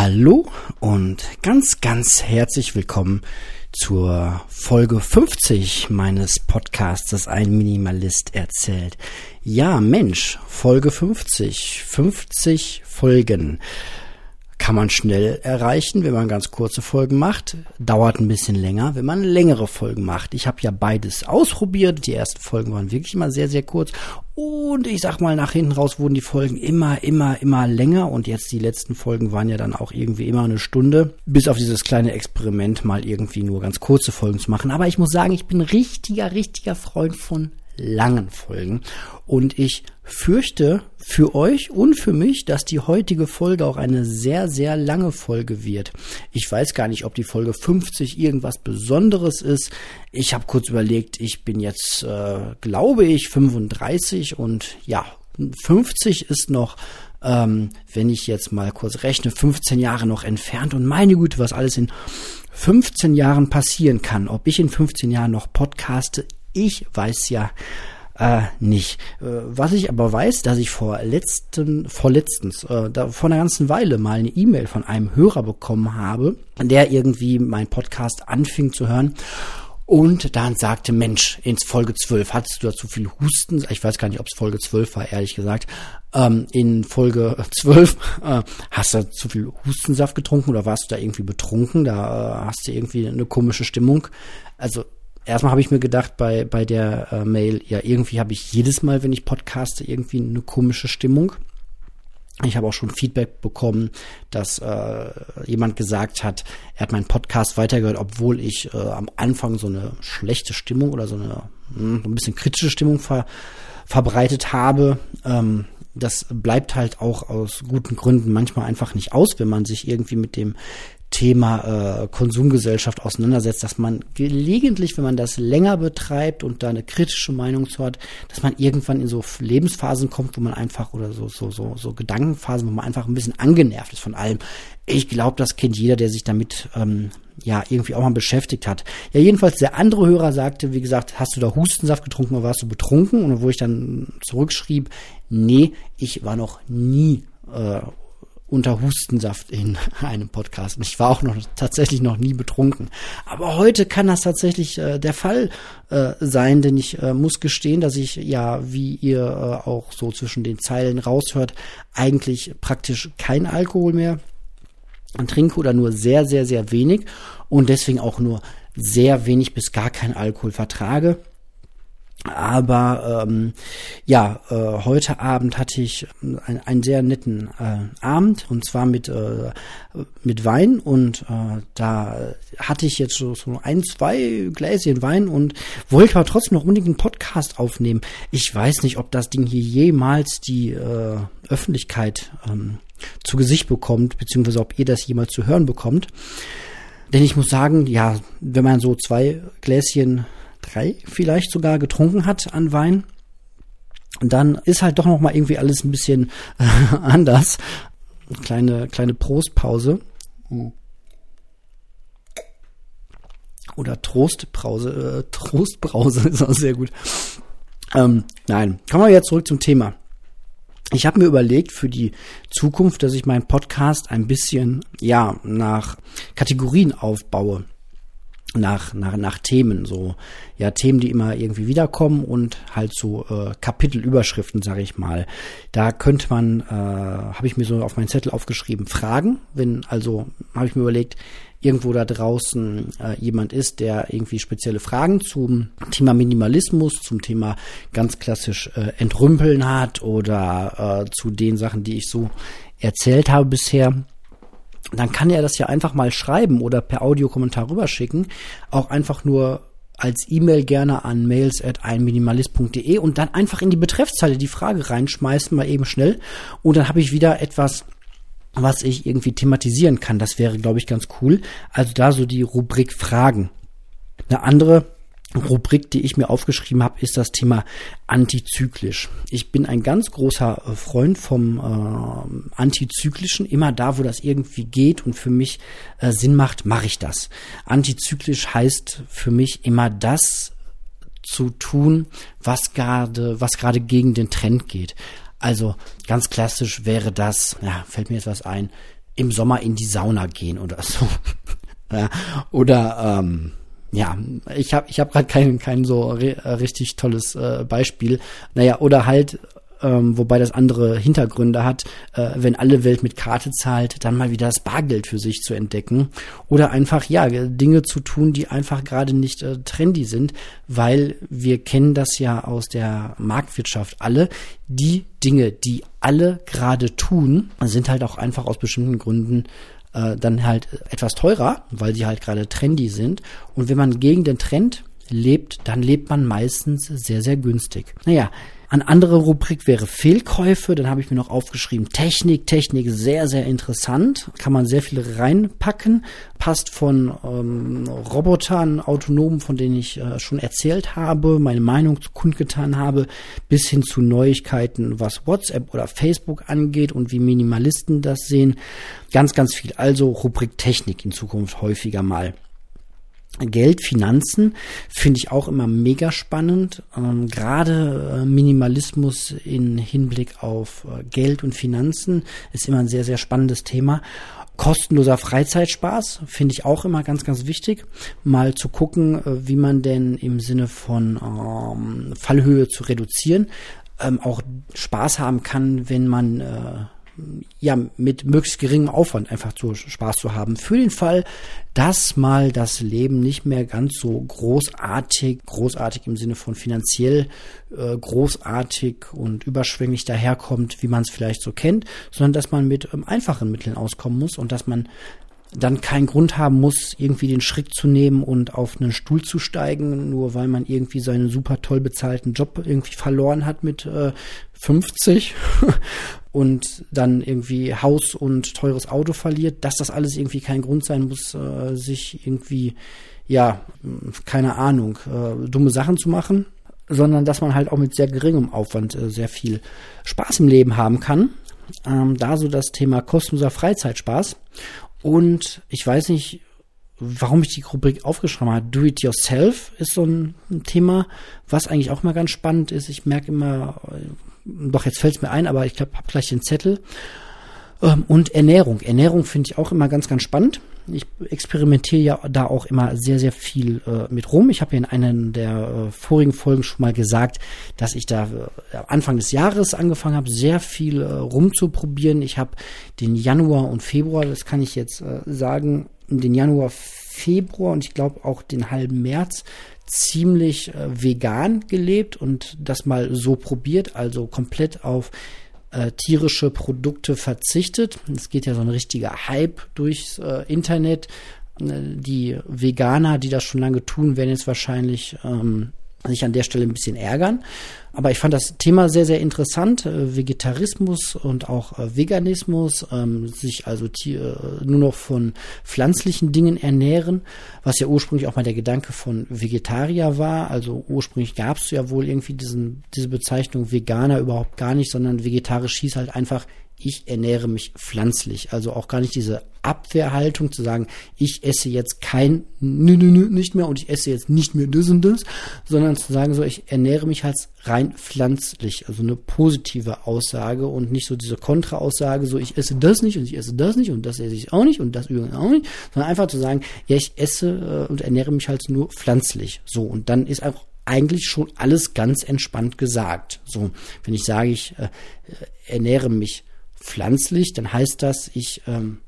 Hallo und ganz, ganz herzlich willkommen zur Folge 50 meines Podcasts, ein Minimalist erzählt. Ja, Mensch, Folge 50, 50 Folgen kann man schnell erreichen, wenn man ganz kurze Folgen macht. Dauert ein bisschen länger, wenn man längere Folgen macht. Ich habe ja beides ausprobiert. Die ersten Folgen waren wirklich immer sehr, sehr kurz. Und ich sag mal, nach hinten raus wurden die Folgen immer, immer, immer länger. Und jetzt die letzten Folgen waren ja dann auch irgendwie immer eine Stunde. Bis auf dieses kleine Experiment mal irgendwie nur ganz kurze Folgen zu machen. Aber ich muss sagen, ich bin richtiger, richtiger Freund von langen Folgen. Und ich fürchte für euch und für mich, dass die heutige Folge auch eine sehr, sehr lange Folge wird. Ich weiß gar nicht, ob die Folge 50 irgendwas Besonderes ist. Ich habe kurz überlegt, ich bin jetzt, äh, glaube ich, 35 und ja, 50 ist noch ähm, wenn ich jetzt mal kurz rechne, 15 Jahre noch entfernt und meine Güte, was alles in 15 Jahren passieren kann. Ob ich in 15 Jahren noch podcaste, ich weiß ja äh, nicht. Äh, was ich aber weiß, dass ich vor letzten, vorletztens, äh, da, vor einer ganzen Weile mal eine E-Mail von einem Hörer bekommen habe, der irgendwie mein Podcast anfing zu hören und dann sagte, Mensch, ins Folge 12 hattest du da zu viel Husten? Ich weiß gar nicht, ob es Folge 12 war, ehrlich gesagt. Ähm, in Folge 12 äh, hast du zu viel Hustensaft getrunken oder warst du da irgendwie betrunken? Da äh, hast du irgendwie eine komische Stimmung. Also erstmal habe ich mir gedacht bei, bei der äh, Mail, ja, irgendwie habe ich jedes Mal, wenn ich podcaste, irgendwie eine komische Stimmung. Ich habe auch schon Feedback bekommen, dass äh, jemand gesagt hat, er hat meinen Podcast weitergehört, obwohl ich äh, am Anfang so eine schlechte Stimmung oder so eine mh, hm, ein bisschen kritische Stimmung ver, verbreitet habe. Ähm, das bleibt halt auch aus guten Gründen manchmal einfach nicht aus, wenn man sich irgendwie mit dem Thema äh, Konsumgesellschaft auseinandersetzt, dass man gelegentlich, wenn man das länger betreibt und da eine kritische Meinung zu hat, dass man irgendwann in so Lebensphasen kommt, wo man einfach oder so so so so Gedankenphasen, wo man einfach ein bisschen angenervt ist von allem. Ich glaube, das kennt jeder, der sich damit ähm, ja irgendwie auch mal beschäftigt hat. Ja, jedenfalls der andere Hörer sagte, wie gesagt, hast du da Hustensaft getrunken oder warst du betrunken? Und wo ich dann zurückschrieb, nee, ich war noch nie äh, unter Hustensaft in einem Podcast. Und ich war auch noch tatsächlich noch nie betrunken. Aber heute kann das tatsächlich äh, der Fall äh, sein, denn ich äh, muss gestehen, dass ich ja, wie ihr äh, auch so zwischen den Zeilen raushört, eigentlich praktisch kein Alkohol mehr trinke oder nur sehr, sehr, sehr wenig und deswegen auch nur sehr wenig bis gar kein Alkohol vertrage. Aber ähm, ja, äh, heute Abend hatte ich ein, einen sehr netten äh, Abend und zwar mit äh, mit Wein und äh, da hatte ich jetzt so, so ein zwei Gläschen Wein und wollte aber trotzdem noch unbedingt einen Podcast aufnehmen. Ich weiß nicht, ob das Ding hier jemals die äh, Öffentlichkeit ähm, zu Gesicht bekommt, beziehungsweise ob ihr das jemals zu hören bekommt. Denn ich muss sagen, ja, wenn man so zwei Gläschen drei vielleicht sogar getrunken hat an Wein, dann ist halt doch noch mal irgendwie alles ein bisschen äh, anders. Kleine kleine Prostpause. Oder Trostbrause, äh, Trostbrause ist auch sehr gut. Ähm, nein, kommen wir jetzt zurück zum Thema. Ich habe mir überlegt für die Zukunft, dass ich meinen Podcast ein bisschen ja nach Kategorien aufbaue nach, nach, nach Themen, so, ja, Themen, die immer irgendwie wiederkommen und halt so äh, Kapitelüberschriften, sage ich mal. Da könnte man, äh, habe ich mir so auf meinen Zettel aufgeschrieben, Fragen, wenn, also habe ich mir überlegt, irgendwo da draußen äh, jemand ist, der irgendwie spezielle Fragen zum Thema Minimalismus, zum Thema ganz klassisch äh, Entrümpeln hat oder äh, zu den Sachen, die ich so erzählt habe bisher, dann kann er das ja einfach mal schreiben oder per Audiokommentar rüberschicken. Auch einfach nur als E-Mail gerne an mails at einminimalist.de und dann einfach in die Betreffzeile die Frage reinschmeißen, mal eben schnell. Und dann habe ich wieder etwas, was ich irgendwie thematisieren kann. Das wäre, glaube ich, ganz cool. Also da so die Rubrik Fragen. Eine andere Rubrik, die ich mir aufgeschrieben habe, ist das Thema antizyklisch. Ich bin ein ganz großer Freund vom äh, antizyklischen. Immer da, wo das irgendwie geht und für mich äh, Sinn macht, mache ich das. Antizyklisch heißt für mich immer das zu tun, was gerade, was gerade gegen den Trend geht. Also ganz klassisch wäre das, ja, fällt mir jetzt was ein, im Sommer in die Sauna gehen oder so. oder ähm, ja, ich habe ich hab gerade kein kein so richtig tolles äh, Beispiel. Naja, oder halt ähm, wobei das andere Hintergründe hat, äh, wenn alle Welt mit Karte zahlt, dann mal wieder das Bargeld für sich zu entdecken oder einfach ja Dinge zu tun, die einfach gerade nicht äh, trendy sind, weil wir kennen das ja aus der Marktwirtschaft alle, die Dinge, die alle gerade tun, sind halt auch einfach aus bestimmten Gründen äh, dann halt etwas teurer, weil sie halt gerade trendy sind und wenn man gegen den Trend lebt, dann lebt man meistens sehr, sehr günstig. Naja, an andere Rubrik wäre Fehlkäufe. Dann habe ich mir noch aufgeschrieben Technik. Technik sehr, sehr interessant. Kann man sehr viel reinpacken. Passt von ähm, Robotern, Autonomen, von denen ich äh, schon erzählt habe, meine Meinung kundgetan habe, bis hin zu Neuigkeiten, was WhatsApp oder Facebook angeht und wie Minimalisten das sehen. Ganz, ganz viel. Also Rubrik Technik in Zukunft häufiger mal. Geld, Finanzen finde ich auch immer mega spannend. Ähm, Gerade äh, Minimalismus in Hinblick auf äh, Geld und Finanzen ist immer ein sehr, sehr spannendes Thema. Kostenloser Freizeitspaß finde ich auch immer ganz, ganz wichtig. Mal zu gucken, äh, wie man denn im Sinne von ähm, Fallhöhe zu reduzieren ähm, auch Spaß haben kann, wenn man ja, mit möglichst geringem Aufwand einfach zu Spaß zu haben. Für den Fall, dass mal das Leben nicht mehr ganz so großartig, großartig im Sinne von finanziell äh, großartig und überschwänglich daherkommt, wie man es vielleicht so kennt, sondern dass man mit ähm, einfachen Mitteln auskommen muss und dass man dann keinen Grund haben muss, irgendwie den Schritt zu nehmen und auf einen Stuhl zu steigen, nur weil man irgendwie seinen super toll bezahlten Job irgendwie verloren hat mit äh, 50 und dann irgendwie Haus und teures Auto verliert, dass das alles irgendwie kein Grund sein muss, äh, sich irgendwie, ja, keine Ahnung, äh, dumme Sachen zu machen, sondern dass man halt auch mit sehr geringem Aufwand äh, sehr viel Spaß im Leben haben kann. Ähm, da so das Thema kostenloser Freizeitspaß. Und ich weiß nicht, warum ich die Rubrik aufgeschrieben habe. Do it yourself ist so ein, Thema, was eigentlich auch mal ganz spannend ist. Ich merke immer, doch jetzt fällt es mir ein, aber ich glaube, habe gleich den Zettel. Ähm, und Ernährung. Ernährung finde ich auch immer ganz, ganz spannend. Ich experimentiere ja da auch immer sehr, sehr viel äh, mit rum. Ich habe ja in einer der äh, vorigen Folgen schon mal gesagt, dass ich da äh, Anfang des Jahres angefangen habe, sehr viel äh, rumzuprobieren. Ich habe den Januar und Februar, das kann ich jetzt äh, sagen, den Januar, Februar und ich glaube auch den halben März ziemlich äh, vegan gelebt und das mal so probiert, also komplett auf äh, tierische Produkte verzichtet. Es geht ja so ein richtiger Hype durchs äh, Internet. Äh, die Veganer, die das schon lange tun, werden jetzt wahrscheinlich ähm, sich an der Stelle ein bisschen ärgern. Aber ich fand das Thema sehr, sehr interessant. Äh, Vegetarismus und auch äh, Veganismus, ähm, sich also äh, nur noch von pflanzlichen Dingen ernähren, was ja ursprünglich auch mal der Gedanke von Vegetarier war. Also ursprünglich gab es ja wohl irgendwie diesen, diese Bezeichnung Veganer überhaupt gar nicht, sondern vegetarisch hieß halt einfach, ich ernähre mich pflanzlich. Also auch gar nicht diese Abwehrhaltung zu sagen, ich esse jetzt kein nö, nö, nö, nicht mehr und ich esse jetzt nicht mehr das und das, sondern zu sagen so, ich ernähre mich halt rein pflanzlich. Also eine positive Aussage und nicht so diese Kontraaussage, so ich esse das nicht und ich esse das nicht und das esse ich auch nicht und das übrigens auch nicht, sondern einfach zu sagen, ja, ich esse äh, und ernähre mich halt nur pflanzlich. So und dann ist auch eigentlich schon alles ganz entspannt gesagt. So, wenn ich sage, ich äh, ernähre mich pflanzlich, dann heißt das, ich ähm,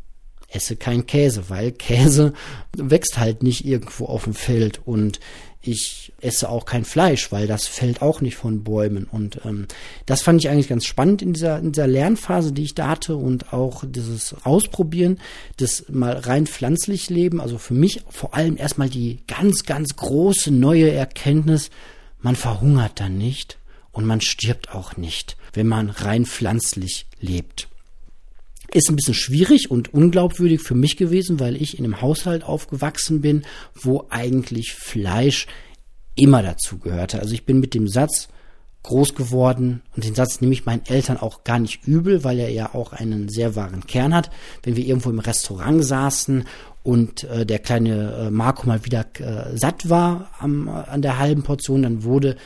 esse kein Käse, weil Käse wächst halt nicht irgendwo auf dem Feld und ich esse auch kein Fleisch, weil das fällt auch nicht von Bäumen. Und ähm, das fand ich eigentlich ganz spannend in dieser, in dieser Lernphase, die ich da hatte und auch dieses Ausprobieren, das mal rein pflanzlich leben. Also für mich vor allem erstmal die ganz, ganz große neue Erkenntnis, man verhungert dann nicht und man stirbt auch nicht, wenn man rein pflanzlich lebt. Ist ein bisschen schwierig und unglaubwürdig für mich gewesen, weil ich in einem Haushalt aufgewachsen bin, wo eigentlich Fleisch immer dazu gehörte. Also ich bin mit dem Satz groß geworden und den Satz nehme ich meinen Eltern auch gar nicht übel, weil er ja auch einen sehr wahren Kern hat. Wenn wir irgendwo im Restaurant saßen und äh, der kleine äh, Marco mal wieder äh, satt war am, an der halben Portion, dann wurde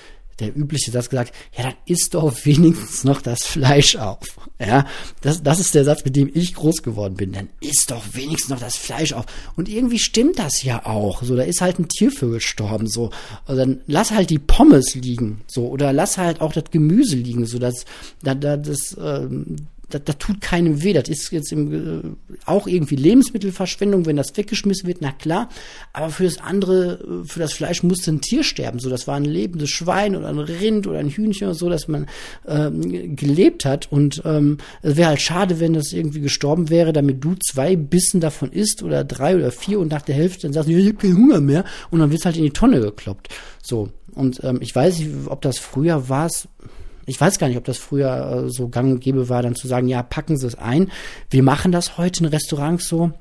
der übliche Satz gesagt, ja, dann isst doch wenigstens noch das Fleisch auf. Ja, das, das ist der Satz, mit dem ich groß geworden bin. Dann isst doch wenigstens noch das Fleisch auf. Und irgendwie stimmt das ja auch. So, da ist halt ein Tier für gestorben. So, und dann lass halt die Pommes liegen. So, oder lass halt auch das Gemüse liegen. So, das, da, da, das, ähm, das, das tut keinem weh. Das ist jetzt im, äh, auch irgendwie Lebensmittelverschwendung, wenn das weggeschmissen wird, na klar. Aber für das andere, äh, für das Fleisch musste ein Tier sterben. So, das war ein lebendes Schwein oder ein Rind oder ein Hühnchen oder so, dass man ähm, gelebt hat. Und ähm, es wäre halt schade, wenn das irgendwie gestorben wäre, damit du zwei Bissen davon isst oder drei oder vier und nach der Hälfte dann sagst, ich habe keinen Hunger mehr und dann wird's halt in die Tonne gekloppt. So. Und ähm, ich weiß nicht, ob das früher war ich weiß gar nicht, ob das früher äh, so gang und gäbe war, dann zu sagen, ja, packen Sie es ein. Wir machen das heute in Restaurants so,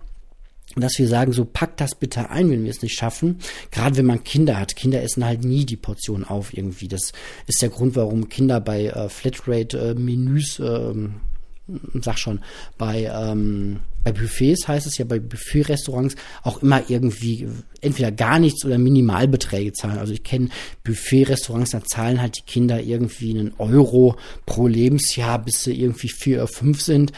dass wir sagen, so packt das bitte ein, wenn wir es nicht schaffen. Gerade wenn man Kinder hat. Kinder essen halt nie die Portion auf irgendwie. Das ist der Grund, warum Kinder bei äh, Flatrate-Menüs äh, sag schon, bei, ähm, bei Buffets heißt es ja, bei Buffet-Restaurants auch immer irgendwie entweder gar nichts oder Minimalbeträge zahlen. Also ich kenne Buffet-Restaurants, da zahlen halt die Kinder irgendwie einen Euro pro Lebensjahr, bis sie irgendwie vier oder fünf sind.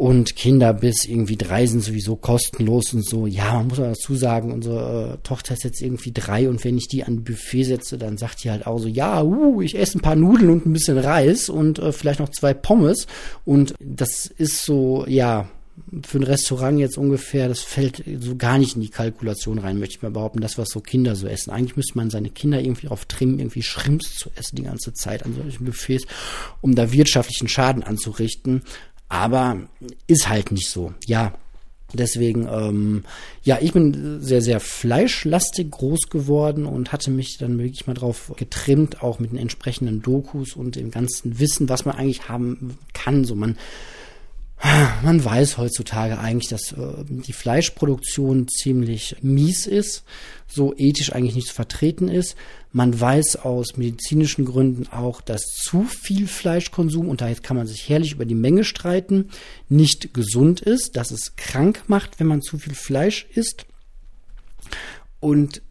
Und Kinder bis irgendwie drei sind sowieso kostenlos und so. Ja, man muss aber dazu sagen, unsere äh, Tochter ist jetzt irgendwie drei und wenn ich die an Buffet setze, dann sagt die halt auch so, ja, uh, ich esse ein paar Nudeln und ein bisschen Reis und äh, vielleicht noch zwei Pommes. Und das ist so, ja, für ein Restaurant jetzt ungefähr, das fällt so gar nicht in die Kalkulation rein, möchte ich mal behaupten, das, was so Kinder so essen. Eigentlich müsste man seine Kinder irgendwie auf trimmen, irgendwie Schrimps zu essen die ganze Zeit an solchen Buffets, um da wirtschaftlichen Schaden anzurichten. Aber ist halt nicht so. Ja, Deswegen, ähm, ja, ich bin sehr, sehr fleischlastig groß geworden und hatte mich dann wirklich mal drauf getrimmt, auch mit den entsprechenden Dokus und dem ganzen Wissen, was man eigentlich haben kann. So man man weiß heutzutage eigentlich, dass äh, die Fleischproduktion ziemlich mies ist, so ethisch eigentlich nicht zu vertreten ist. Man weiß aus medizinischen Gründen auch, dass zu viel Fleischkonsum, und da kann man sich herrlich über die Menge streiten, nicht gesund ist, dass es krank macht, wenn man zu viel Fleisch isst. Und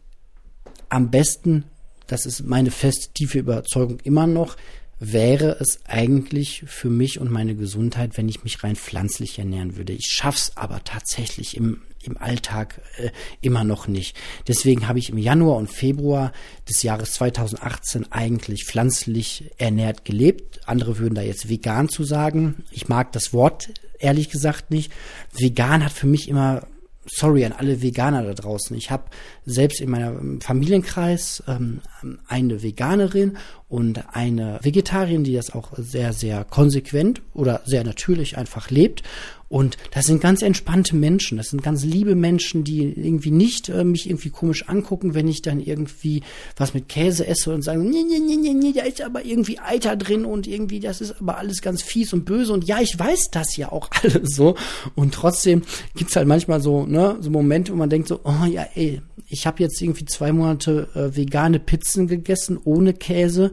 am besten, das ist meine fest tiefe Überzeugung immer noch, wäre es eigentlich für mich und meine Gesundheit, wenn ich mich rein pflanzlich ernähren würde. Ich schaff's aber tatsächlich im, im Alltag äh, immer noch nicht. Deswegen habe ich im Januar und Februar des Jahres 2018 eigentlich pflanzlich ernährt gelebt. Andere würden da jetzt vegan zu sagen. Ich mag das Wort ehrlich gesagt nicht. Vegan hat für mich immer sorry an alle Veganer da draußen. Ich habe selbst in meinem Familienkreis ähm, eine Veganerin und eine Vegetarierin, die das auch sehr, sehr konsequent oder sehr natürlich einfach lebt. Und das sind ganz entspannte Menschen, das sind ganz liebe Menschen, die irgendwie nicht äh, mich irgendwie komisch angucken, wenn ich dann irgendwie was mit Käse esse und sagen, nee, nee, nee, nee, nee, da ist aber irgendwie Eiter drin und irgendwie, das ist aber alles ganz fies und böse. Und ja, ich weiß das ja auch alles so. Und trotzdem gibt's halt manchmal so, ne, so Momente, wo man denkt so, oh ja, ey, ich habe jetzt irgendwie zwei Monate äh, vegane Pizzen gegessen ohne Käse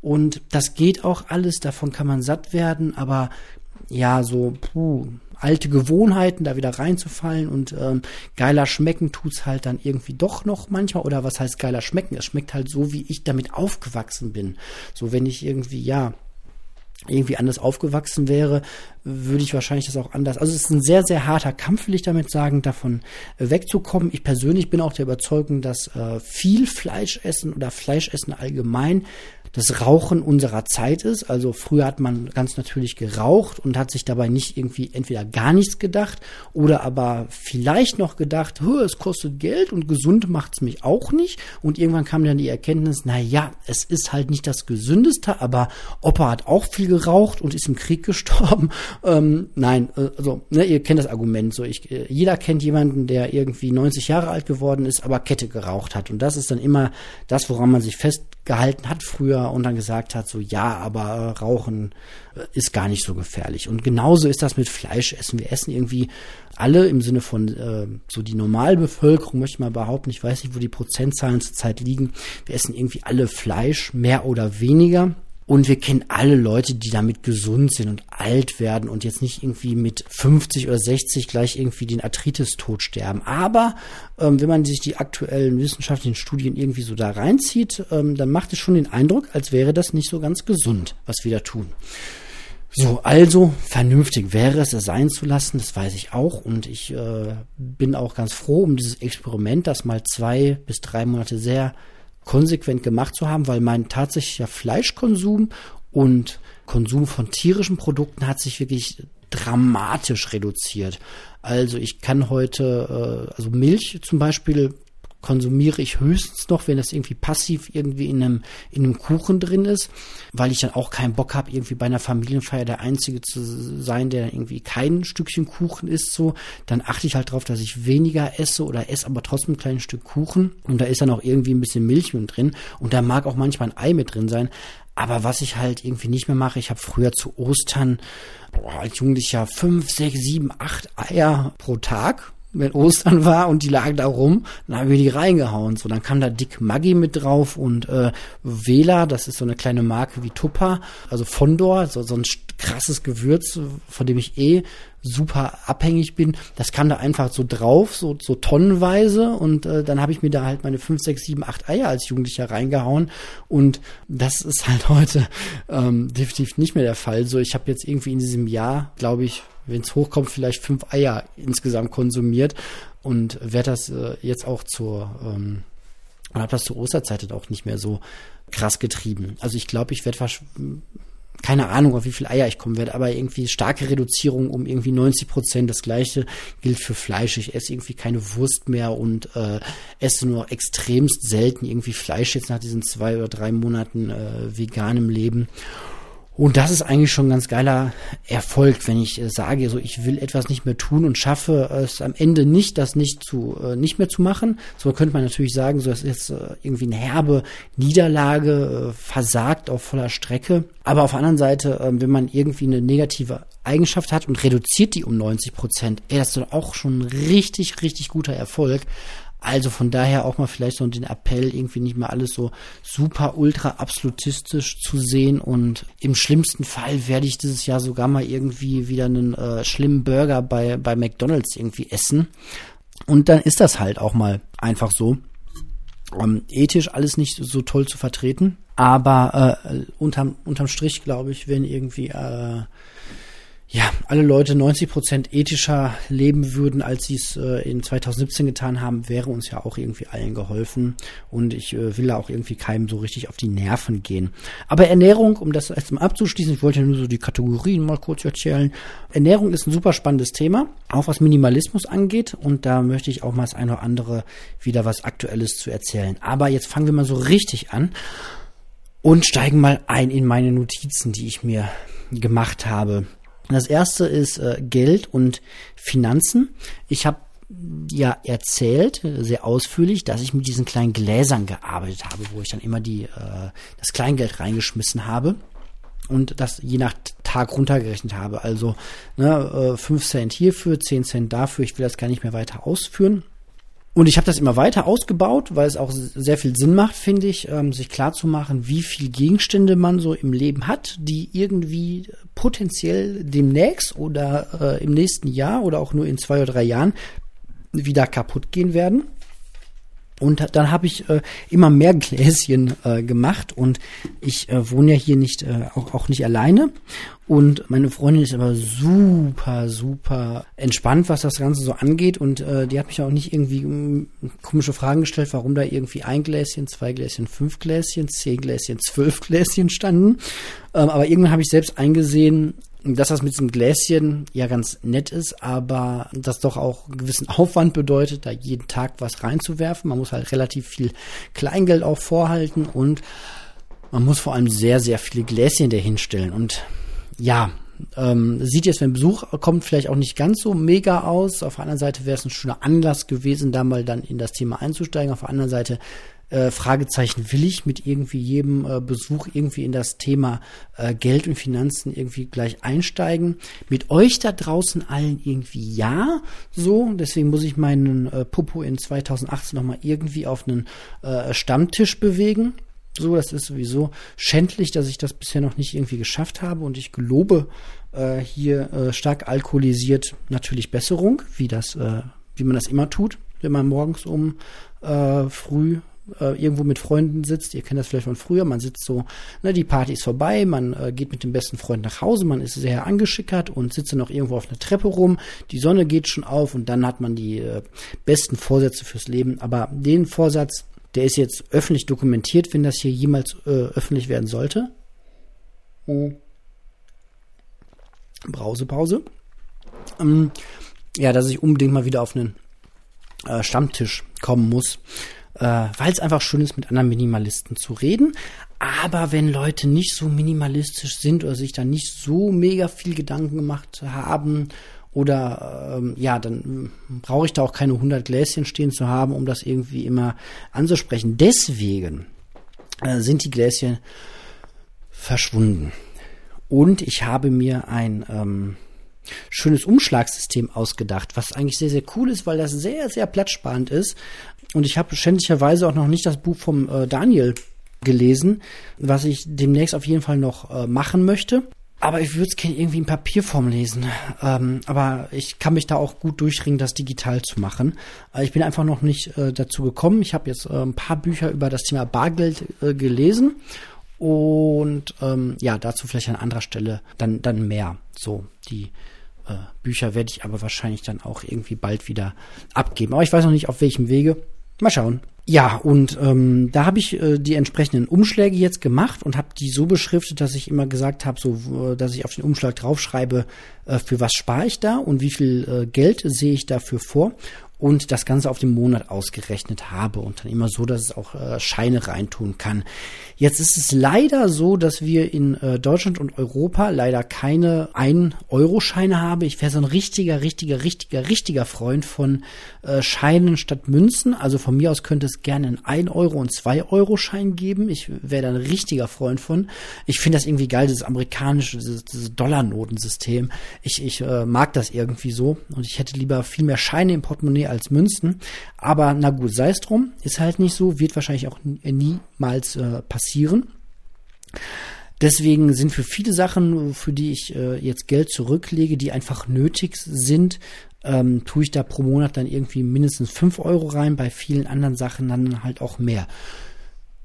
und das geht auch alles, davon kann man satt werden, aber ja, so, puh, alte Gewohnheiten, da wieder reinzufallen und ähm, geiler schmecken tut's halt dann irgendwie doch noch manchmal. Oder was heißt geiler schmecken? Es schmeckt halt so, wie ich damit aufgewachsen bin. So, wenn ich irgendwie, ja, irgendwie anders aufgewachsen wäre, würde ich wahrscheinlich das auch anders. Also es ist ein sehr, sehr harter Kampf, will ich damit sagen, davon äh, wegzukommen. Ich persönlich bin auch der Überzeugung, dass äh, viel Fleisch essen oder Fleischessen allgemein das Rauchen unserer Zeit ist. Also früher hat man ganz natürlich geraucht und hat sich dabei nicht irgendwie entweder gar nichts gedacht oder aber vielleicht noch gedacht, es kostet Geld und gesund macht's mich auch nicht. Und irgendwann kam dann die Erkenntnis, na ja, es ist halt nicht das Gesündeste, aber Opa hat auch viel geraucht und ist im Krieg gestorben. Ähm, nein, äh, also ne, ihr kennt das Argument. So, ich, äh, jeder kennt jemanden, der irgendwie 90 Jahre alt geworden ist, aber Kette geraucht hat. Und das ist dann immer das, woran man sich festgehalten hat früher und dann gesagt hat, so ja, aber äh, Rauchen äh, ist gar nicht so gefährlich. Und genauso ist das mit Fleischessen. Wir essen irgendwie alle im Sinne von äh, so die Normalbevölkerung, möchte ich mal behaupten, ich weiß nicht, wo die Prozentzahlen zurzeit liegen. Wir essen irgendwie alle Fleisch, mehr oder weniger. Und wir kennen alle Leute, die damit gesund sind und alt werden und jetzt nicht irgendwie mit 50 oder 60 gleich irgendwie den Arthritis-Tod sterben. Aber ähm, wenn man sich die aktuellen wissenschaftlichen Studien irgendwie so da reinzieht, ähm, dann macht es schon den Eindruck, als wäre das nicht so ganz gesund, was wir da tun. So, also vernünftig wäre es, es sein zu lassen, das weiß ich auch. Und ich äh, bin auch ganz froh um dieses Experiment, das mal zwei bis drei Monate sehr konsequent gemacht zu haben, weil mein tatsächlicher Fleischkonsum und Konsum von tierischen Produkten hat sich wirklich dramatisch reduziert. Also ich kann heute, äh, also Milch zum Beispiel konsumiere ich höchstens noch, wenn das irgendwie passiv irgendwie in einem, in einem Kuchen drin ist, weil ich dann auch keinen Bock habe, irgendwie bei einer Familienfeier der Einzige zu sein, der irgendwie kein Stückchen Kuchen isst, so. Dann achte ich halt drauf, dass ich weniger esse oder esse aber trotzdem ein kleines Stück Kuchen. Und da ist dann auch irgendwie ein bisschen Milch mit drin. Und da mag auch manchmal ein Ei mit drin sein. Aber was ich halt irgendwie nicht mehr mache, ich habe früher zu Ostern boah, als Jugendlicher fünf, sechs, sieben, acht Eier pro Tag wenn Ostern war und die lagen da rum, dann haben wir die reingehauen. So, dann kam da Dick Maggi mit drauf und äh, Vela, das ist so eine kleine Marke wie Tupper, also Fondor, so, so ein krasses Gewürz, von dem ich eh super abhängig bin. Das kam da einfach so drauf, so, so tonnenweise und äh, dann habe ich mir da halt meine 5, 6, 7, 8 Eier als Jugendlicher reingehauen und das ist halt heute ähm, definitiv nicht mehr der Fall. So, ich habe jetzt irgendwie in diesem Jahr, glaube ich, wenn es hochkommt, vielleicht fünf Eier insgesamt konsumiert und werde das äh, jetzt auch zur ähm, habe das zur Osterzeit auch nicht mehr so krass getrieben. Also ich glaube, ich werde keine Ahnung, auf wie viel Eier ich kommen werde, aber irgendwie starke Reduzierung um irgendwie 90 Prozent. Das gleiche gilt für Fleisch. Ich esse irgendwie keine Wurst mehr und äh, esse nur extremst selten irgendwie Fleisch jetzt nach diesen zwei oder drei Monaten äh, veganem Leben. Und das ist eigentlich schon ein ganz geiler Erfolg, wenn ich äh, sage, so ich will etwas nicht mehr tun und schaffe es am Ende nicht, das nicht zu äh, nicht mehr zu machen. So könnte man natürlich sagen, so das ist äh, irgendwie eine herbe Niederlage, versagt auf voller Strecke. Aber auf der anderen Seite, äh, wenn man irgendwie eine negative Eigenschaft hat und reduziert die um 90 Prozent, ey, das ist doch auch schon ein richtig, richtig guter Erfolg. Also von daher auch mal vielleicht so den Appell, irgendwie nicht mehr alles so super ultra absolutistisch zu sehen. Und im schlimmsten Fall werde ich dieses Jahr sogar mal irgendwie wieder einen äh, schlimmen Burger bei, bei McDonalds irgendwie essen. Und dann ist das halt auch mal einfach so. Ähm, ethisch alles nicht so toll zu vertreten. Aber äh, unterm, unterm Strich, glaube ich, wenn irgendwie äh, ja, alle Leute 90 Prozent ethischer leben würden, als sie es äh, in 2017 getan haben, wäre uns ja auch irgendwie allen geholfen. Und ich äh, will da auch irgendwie keinem so richtig auf die Nerven gehen. Aber Ernährung, um das erstmal abzuschließen, ich wollte nur so die Kategorien mal kurz erzählen. Ernährung ist ein super spannendes Thema, auch was Minimalismus angeht. Und da möchte ich auch mal das eine oder andere wieder was Aktuelles zu erzählen. Aber jetzt fangen wir mal so richtig an und steigen mal ein in meine Notizen, die ich mir gemacht habe. Das erste ist äh, Geld und Finanzen. Ich habe ja erzählt, sehr ausführlich, dass ich mit diesen kleinen Gläsern gearbeitet habe, wo ich dann immer die, äh, das Kleingeld reingeschmissen habe und das je nach Tag runtergerechnet habe. Also ne, äh, 5 Cent hierfür, 10 Cent dafür. Ich will das gar nicht mehr weiter ausführen. Und ich habe das immer weiter ausgebaut, weil es auch sehr viel Sinn macht, finde ich, ähm, sich klarzumachen, wie viel Gegenstände man so im Leben hat, die irgendwie potenziell demnächst oder äh, im nächsten Jahr oder auch nur in zwei oder drei Jahren wieder kaputt gehen werden. Und dann habe ich äh, immer mehr Gläschen äh, gemacht. Und ich äh, wohne ja hier nicht äh, auch, auch nicht alleine. Und meine Freundin ist aber super super entspannt, was das Ganze so angeht. Und äh, die hat mich auch nicht irgendwie um, komische Fragen gestellt, warum da irgendwie ein Gläschen, zwei Gläschen, fünf Gläschen, zehn Gläschen, zwölf Gläschen standen. Ähm, aber irgendwann habe ich selbst eingesehen, dass das mit diesem Gläschen ja ganz nett ist, aber das doch auch einen gewissen Aufwand bedeutet, da jeden Tag was reinzuwerfen. Man muss halt relativ viel Kleingeld auch vorhalten und man muss vor allem sehr, sehr viele Gläschen dahinstellen. Und ja, ähm, sieht jetzt, wenn Besuch kommt, vielleicht auch nicht ganz so mega aus. Auf der anderen Seite wäre es ein schöner Anlass gewesen, da mal dann in das Thema einzusteigen. Auf der anderen Seite äh, Fragezeichen, will ich mit irgendwie jedem äh, Besuch irgendwie in das Thema äh, Geld und Finanzen irgendwie gleich einsteigen? Mit euch da draußen allen irgendwie ja, so. Deswegen muss ich meinen äh, Popo in 2018 nochmal irgendwie auf einen äh, Stammtisch bewegen. So, das ist sowieso schändlich, dass ich das bisher noch nicht irgendwie geschafft habe und ich gelobe äh, hier äh, stark alkoholisiert natürlich Besserung, wie das, äh, wie man das immer tut, wenn man morgens um äh, früh äh, irgendwo mit Freunden sitzt. Ihr kennt das vielleicht von früher. Man sitzt so, ne, die Party ist vorbei, man äh, geht mit dem besten Freund nach Hause, man ist sehr angeschickert und sitzt dann noch irgendwo auf einer Treppe rum. Die Sonne geht schon auf und dann hat man die äh, besten Vorsätze fürs Leben. Aber den Vorsatz, der ist jetzt öffentlich dokumentiert, wenn das hier jemals äh, öffentlich werden sollte. Oh. Brausepause. Ähm, ja, dass ich unbedingt mal wieder auf einen äh, Stammtisch kommen muss äh, weil es einfach schön ist, mit anderen Minimalisten zu reden. Aber wenn Leute nicht so minimalistisch sind oder sich da nicht so mega viel Gedanken gemacht haben oder ähm, ja, dann brauche ich da auch keine 100 Gläschen stehen zu haben, um das irgendwie immer anzusprechen. Deswegen äh, sind die Gläschen verschwunden. Und ich habe mir ein ähm, schönes Umschlagssystem ausgedacht, was eigentlich sehr, sehr cool ist, weil das sehr, sehr platzsparend ist. Und ich habe schändlicherweise auch noch nicht das Buch vom äh, Daniel gelesen, was ich demnächst auf jeden Fall noch äh, machen möchte. Aber ich würde es gerne irgendwie in Papierform lesen. Ähm, aber ich kann mich da auch gut durchringen, das digital zu machen. Äh, ich bin einfach noch nicht äh, dazu gekommen. Ich habe jetzt äh, ein paar Bücher über das Thema Bargeld äh, gelesen. Und ähm, ja, dazu vielleicht an anderer Stelle dann, dann mehr. So, die äh, Bücher werde ich aber wahrscheinlich dann auch irgendwie bald wieder abgeben. Aber ich weiß noch nicht, auf welchem Wege. Mal schauen. Ja, und ähm, da habe ich äh, die entsprechenden Umschläge jetzt gemacht und habe die so beschriftet, dass ich immer gesagt habe, so, dass ich auf den Umschlag draufschreibe, äh, für was spare ich da und wie viel äh, Geld sehe ich dafür vor und das Ganze auf den Monat ausgerechnet habe und dann immer so, dass es auch äh, Scheine reintun kann. Jetzt ist es leider so, dass wir in äh, Deutschland und Europa leider keine 1-Euro-Scheine haben. Ich wäre so ein richtiger, richtiger, richtiger, richtiger Freund von äh, Scheinen statt Münzen. Also von mir aus könnte es gerne einen 1 Euro und 2 Euro Schein geben. Ich wäre da ein richtiger Freund von. Ich finde das irgendwie geil, dieses amerikanische, dieses, dieses Dollarnotensystem. Ich, ich äh, mag das irgendwie so und ich hätte lieber viel mehr Scheine im Portemonnaie als Münzen. Aber na gut, sei es drum. Ist halt nicht so, wird wahrscheinlich auch niemals äh, passieren. Deswegen sind für viele Sachen, für die ich äh, jetzt Geld zurücklege, die einfach nötig sind, ähm, tue ich da pro Monat dann irgendwie mindestens fünf Euro rein, bei vielen anderen Sachen dann halt auch mehr.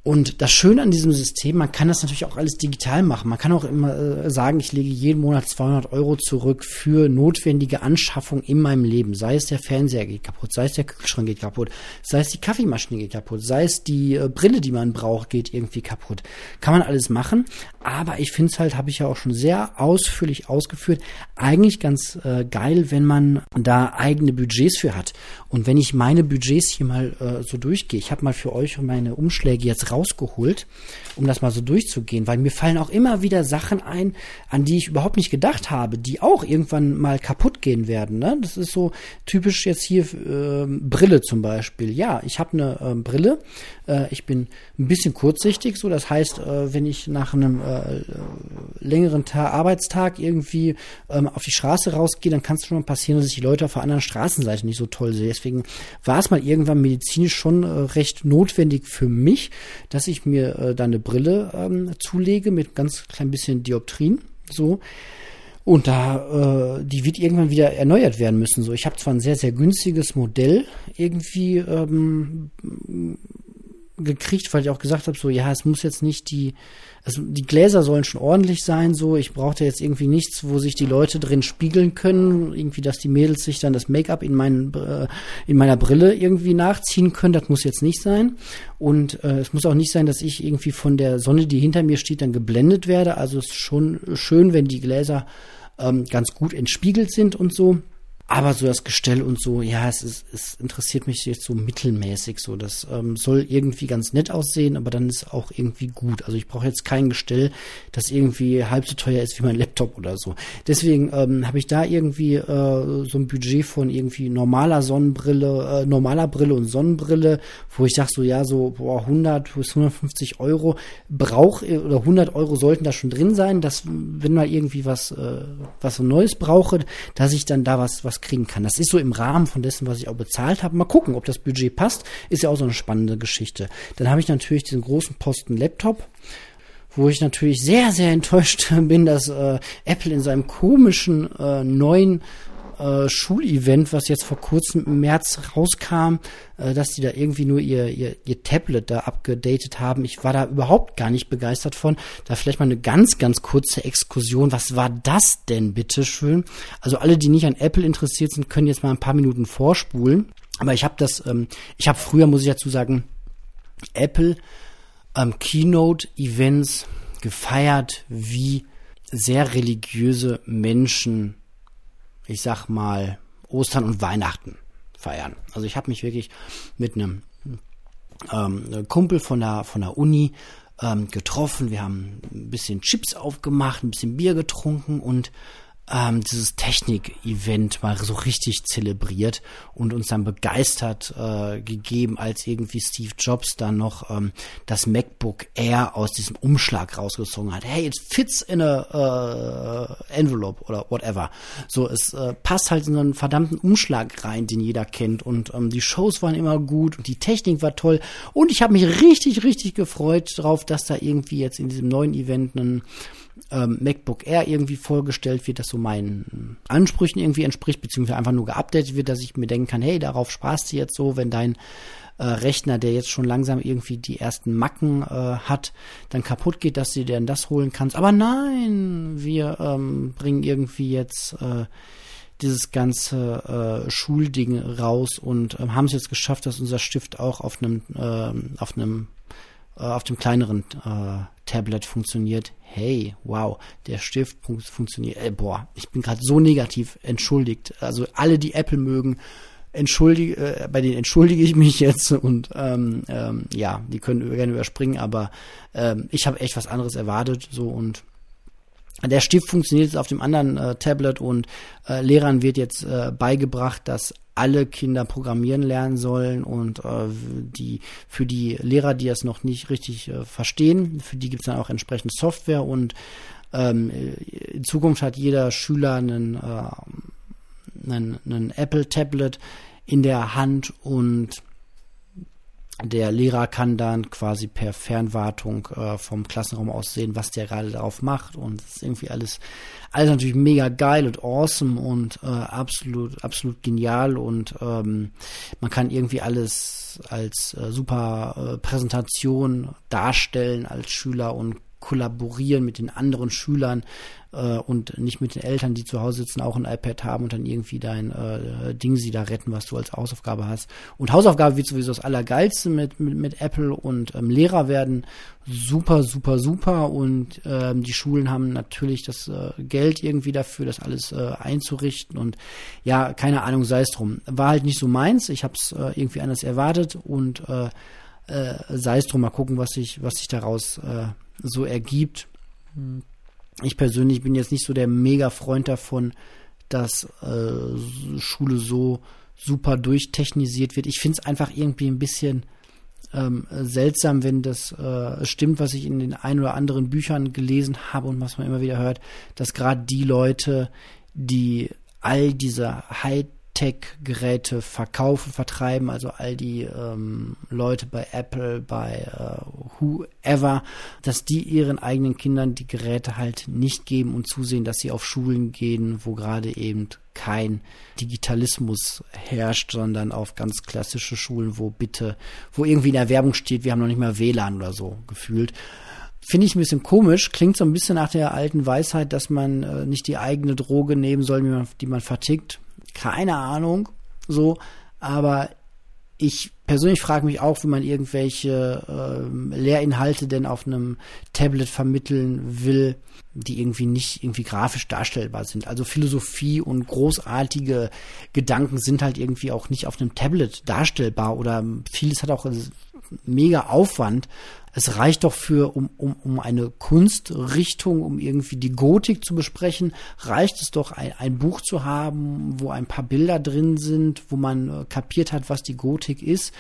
Und das Schöne an diesem System, man kann das natürlich auch alles digital machen. Man kann auch immer äh, sagen, ich lege jeden Monat 200 Euro zurück für notwendige Anschaffung in meinem Leben. Sei es der Fernseher geht kaputt, sei es der Kühlschrank geht kaputt, sei es die Kaffeemaschine geht kaputt, sei es die äh, Brille, die man braucht, geht irgendwie kaputt. Kann man alles machen. Aber ich finde es halt, habe ich ja auch schon sehr ausführlich ausgeführt, eigentlich ganz äh, geil, wenn man da eigene Budgets für hat. Und wenn ich meine Budgets hier mal äh, so durchgehe, ich habe mal für euch meine Umschläge jetzt rausgeholt, um das mal so durchzugehen, weil mir fallen auch immer wieder Sachen ein, an die ich überhaupt nicht gedacht habe, die auch irgendwann mal kaputt gehen werden. Ne? Das ist so typisch jetzt hier äh, Brille zum Beispiel. Ja, ich habe eine äh, Brille, äh, ich bin ein bisschen kurzsichtig, so das heißt, äh, wenn ich nach einem äh, längeren Ta Arbeitstag irgendwie ähm, auf die Straße rausgehe, dann kann es schon mal passieren, dass ich die Leute auf der anderen Straßenseite nicht so toll sehe. Deswegen war es mal irgendwann medizinisch schon äh, recht notwendig für mich, dass ich mir äh, da eine Brille ähm, zulege mit ganz klein bisschen Dioptrien. So. Und da, äh, die wird irgendwann wieder erneuert werden müssen. So, ich habe zwar ein sehr, sehr günstiges Modell irgendwie ähm, gekriegt, weil ich auch gesagt habe, so, ja, es muss jetzt nicht die, also die Gläser sollen schon ordentlich sein, so, ich brauchte jetzt irgendwie nichts, wo sich die Leute drin spiegeln können, irgendwie, dass die Mädels sich dann das Make-up in, meinen, äh, in meiner Brille irgendwie nachziehen können, das muss jetzt nicht sein. Und äh, es muss auch nicht sein, dass ich irgendwie von der Sonne, die hinter mir steht, dann geblendet werde. Also es ist schon schön, wenn die Gläser ähm, ganz gut entspiegelt sind und so. Aber so das Gestell und so, ja, es, ist, es interessiert mich jetzt so mittelmäßig. So, das ähm, soll irgendwie ganz nett aussehen, aber dann ist auch irgendwie gut. Also ich brauche jetzt kein Gestell, das irgendwie halb so teuer ist wie mein Laptop oder so. Deswegen ähm, habe ich da irgendwie äh, so ein Budget von irgendwie normaler Sonnenbrille, äh, normaler Brille und Sonnenbrille, wo ich sage so, ja, so boah, 100 bis 150 Euro brauche oder 100 Euro sollten da schon drin sein, dass wenn mal irgendwie was, äh, was so Neues brauche, dass ich dann da was, was was kriegen kann. Das ist so im Rahmen von dessen, was ich auch bezahlt habe. Mal gucken, ob das Budget passt. Ist ja auch so eine spannende Geschichte. Dann habe ich natürlich diesen großen Posten Laptop wo ich natürlich sehr, sehr enttäuscht bin, dass äh, Apple in seinem komischen äh, neuen äh, Schulevent, was jetzt vor kurzem im März rauskam, äh, dass die da irgendwie nur ihr, ihr, ihr Tablet da abgedatet haben. Ich war da überhaupt gar nicht begeistert von. Da vielleicht mal eine ganz, ganz kurze Exkursion. Was war das denn, bitteschön? Also alle, die nicht an Apple interessiert sind, können jetzt mal ein paar Minuten vorspulen. Aber ich habe das, ähm, ich habe früher, muss ich dazu sagen, Apple ähm, Keynote-Events gefeiert wie sehr religiöse Menschen ich sag mal, Ostern und Weihnachten feiern. Also ich habe mich wirklich mit einem ähm, Kumpel von der, von der Uni ähm, getroffen. Wir haben ein bisschen Chips aufgemacht, ein bisschen Bier getrunken und ähm, dieses Technik-Event mal so richtig zelebriert und uns dann begeistert äh, gegeben, als irgendwie Steve Jobs dann noch ähm, das MacBook Air aus diesem Umschlag rausgezogen hat. Hey, it fits in a uh, envelope oder whatever. So, es äh, passt halt in so einen verdammten Umschlag rein, den jeder kennt und ähm, die Shows waren immer gut und die Technik war toll und ich habe mich richtig, richtig gefreut drauf, dass da irgendwie jetzt in diesem neuen Event ein ähm, MacBook Air irgendwie vorgestellt wird, das so meinen Ansprüchen irgendwie entspricht, beziehungsweise einfach nur geupdatet wird, dass ich mir denken kann, hey, darauf sparst du jetzt so, wenn dein äh, Rechner, der jetzt schon langsam irgendwie die ersten Macken äh, hat, dann kaputt geht, dass du dir dann das holen kannst. Aber nein, wir ähm, bringen irgendwie jetzt äh, dieses ganze äh, Schulding raus und äh, haben es jetzt geschafft, dass unser Stift auch auf einem äh, auf einem auf dem kleineren äh, Tablet funktioniert. Hey, wow, der Stift funktioniert. Äh, boah, ich bin gerade so negativ entschuldigt. Also alle, die Apple mögen, entschuldige, äh, bei denen entschuldige ich mich jetzt und ähm, ähm, ja, die können gerne überspringen, aber ähm, ich habe echt was anderes erwartet so und der Stift funktioniert jetzt auf dem anderen äh, Tablet und äh, Lehrern wird jetzt äh, beigebracht, dass alle Kinder programmieren lernen sollen und äh, die für die Lehrer, die es noch nicht richtig äh, verstehen, für die gibt es dann auch entsprechend Software und ähm, in Zukunft hat jeder Schüler einen, äh, einen, einen Apple Tablet in der Hand und der Lehrer kann dann quasi per Fernwartung äh, vom Klassenraum aus sehen, was der gerade darauf macht. Und es ist irgendwie alles, alles natürlich mega geil und awesome und äh, absolut, absolut genial. Und ähm, man kann irgendwie alles als äh, super äh, Präsentation darstellen als Schüler und kollaborieren mit den anderen Schülern äh, und nicht mit den Eltern, die zu Hause sitzen, auch ein iPad haben und dann irgendwie dein äh, Ding sie da retten, was du als Hausaufgabe hast. Und Hausaufgabe wird sowieso das Allergeilste mit, mit, mit Apple und ähm, Lehrer werden. Super, super, super. Und ähm, die Schulen haben natürlich das äh, Geld irgendwie dafür, das alles äh, einzurichten. Und ja, keine Ahnung, sei es drum. War halt nicht so meins, ich habe es äh, irgendwie anders erwartet. Und äh, äh, sei es drum, mal gucken, was sich, was sich daraus äh, so ergibt. Ich persönlich bin jetzt nicht so der Mega-Freund davon, dass äh, Schule so super durchtechnisiert wird. Ich finde es einfach irgendwie ein bisschen ähm, seltsam, wenn das äh, stimmt, was ich in den ein oder anderen Büchern gelesen habe und was man immer wieder hört, dass gerade die Leute, die all diese High Tech-Geräte verkaufen, vertreiben, also all die ähm, Leute bei Apple, bei äh, whoever, dass die ihren eigenen Kindern die Geräte halt nicht geben und zusehen, dass sie auf Schulen gehen, wo gerade eben kein Digitalismus herrscht, sondern auf ganz klassische Schulen, wo bitte, wo irgendwie in der Werbung steht, wir haben noch nicht mal WLAN oder so gefühlt. Finde ich ein bisschen komisch, klingt so ein bisschen nach der alten Weisheit, dass man äh, nicht die eigene Droge nehmen soll, die man, die man vertickt keine Ahnung, so, aber ich persönlich frage mich auch, wie man irgendwelche äh, Lehrinhalte denn auf einem Tablet vermitteln will, die irgendwie nicht irgendwie grafisch darstellbar sind. Also Philosophie und großartige Gedanken sind halt irgendwie auch nicht auf einem Tablet darstellbar oder vieles hat auch mega Aufwand. Es reicht doch für, um, um, um eine Kunstrichtung, um irgendwie die Gotik zu besprechen, reicht es doch, ein, ein Buch zu haben, wo ein paar Bilder drin sind, wo man äh, kapiert hat, was die Gotik ist.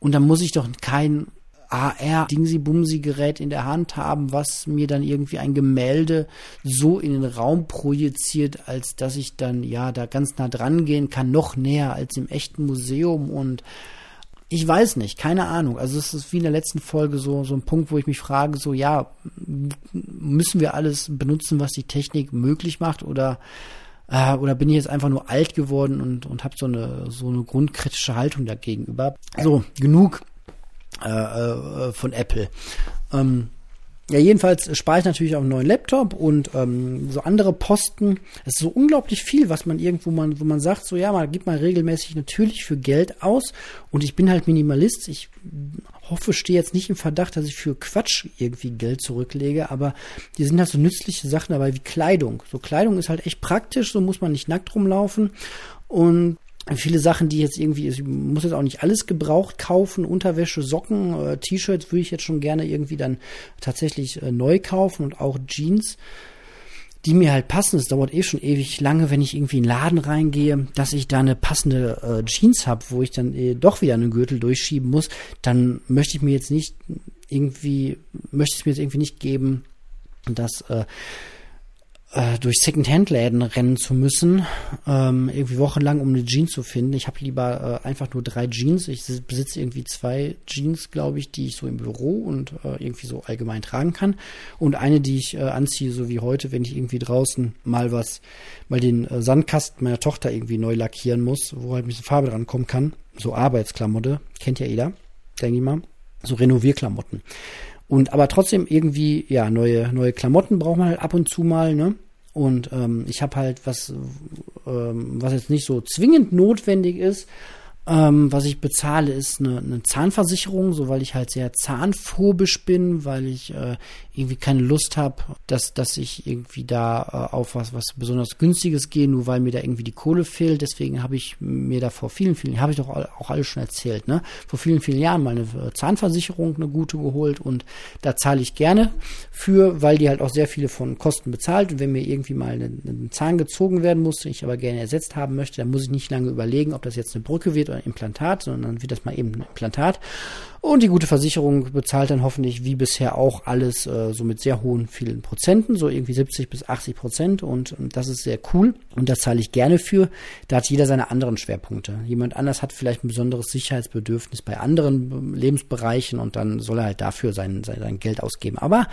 Und dann muss ich doch kein AR-Dingsi-Bumsi-Gerät in der Hand haben, was mir dann irgendwie ein Gemälde so in den Raum projiziert, als dass ich dann ja da ganz nah dran gehen kann, noch näher als im echten Museum und ich weiß nicht, keine Ahnung. Also es ist wie in der letzten Folge so, so ein Punkt, wo ich mich frage, so ja, müssen wir alles benutzen, was die Technik möglich macht oder äh, oder bin ich jetzt einfach nur alt geworden und, und habe so eine, so eine grundkritische Haltung dagegenüber. So, genug äh, äh, von Apple. Ähm, ja, jedenfalls spare ich natürlich auch einen neuen Laptop und ähm, so andere Posten. Es ist so unglaublich viel, was man irgendwo man, wo man sagt, so ja, man gibt mal regelmäßig natürlich für Geld aus und ich bin halt Minimalist. Ich hoffe, stehe jetzt nicht im Verdacht, dass ich für Quatsch irgendwie Geld zurücklege, aber die sind halt so nützliche Sachen dabei wie Kleidung. So Kleidung ist halt echt praktisch, so muss man nicht nackt rumlaufen und viele Sachen, die jetzt irgendwie, ich muss jetzt auch nicht alles gebraucht kaufen, Unterwäsche, Socken, äh, T-Shirts würde ich jetzt schon gerne irgendwie dann tatsächlich äh, neu kaufen und auch Jeans, die mir halt passen. Es dauert eh schon ewig lange, wenn ich irgendwie in den Laden reingehe, dass ich da eine passende äh, Jeans habe, wo ich dann äh, doch wieder einen Gürtel durchschieben muss, dann möchte ich mir jetzt nicht irgendwie, möchte es mir jetzt irgendwie nicht geben, dass äh, äh, durch Second-Hand-Läden rennen zu müssen, ähm, irgendwie wochenlang, um eine Jeans zu finden. Ich habe lieber äh, einfach nur drei Jeans. Ich besitze irgendwie zwei Jeans, glaube ich, die ich so im Büro und äh, irgendwie so allgemein tragen kann. Und eine, die ich äh, anziehe, so wie heute, wenn ich irgendwie draußen mal was, mal den äh, Sandkasten meiner Tochter irgendwie neu lackieren muss, wo halt ein bisschen Farbe dran kommen kann. So Arbeitsklamotte, kennt ja jeder, denke ich mal. So Renovierklamotten. Und aber trotzdem irgendwie, ja, neue, neue Klamotten braucht man halt ab und zu mal, ne? Und ähm, ich habe halt was, ähm, was jetzt nicht so zwingend notwendig ist, ähm, was ich bezahle, ist eine, eine, Zahnversicherung, so weil ich halt sehr zahnphobisch bin, weil ich äh, irgendwie keine Lust habe, dass, dass ich irgendwie da äh, auf was, was besonders Günstiges gehe, nur weil mir da irgendwie die Kohle fehlt. Deswegen habe ich mir da vor vielen, vielen, habe ich doch auch alles schon erzählt, ne? Vor vielen, vielen Jahren mal eine äh, Zahnversicherung, eine gute geholt und da zahle ich gerne für, weil die halt auch sehr viele von Kosten bezahlt. Und wenn mir irgendwie mal ein Zahn gezogen werden muss, den ich aber gerne ersetzt haben möchte, dann muss ich nicht lange überlegen, ob das jetzt eine Brücke wird oder Implantat, sondern dann wird das mal eben ein Implantat. Und die gute Versicherung bezahlt dann hoffentlich wie bisher auch alles äh, so mit sehr hohen vielen Prozenten, so irgendwie 70 bis 80 Prozent. Und, und das ist sehr cool. Und da zahle ich gerne für. Da hat jeder seine anderen Schwerpunkte. Jemand anders hat vielleicht ein besonderes Sicherheitsbedürfnis bei anderen ähm, Lebensbereichen und dann soll er halt dafür sein, sein, sein Geld ausgeben. Aber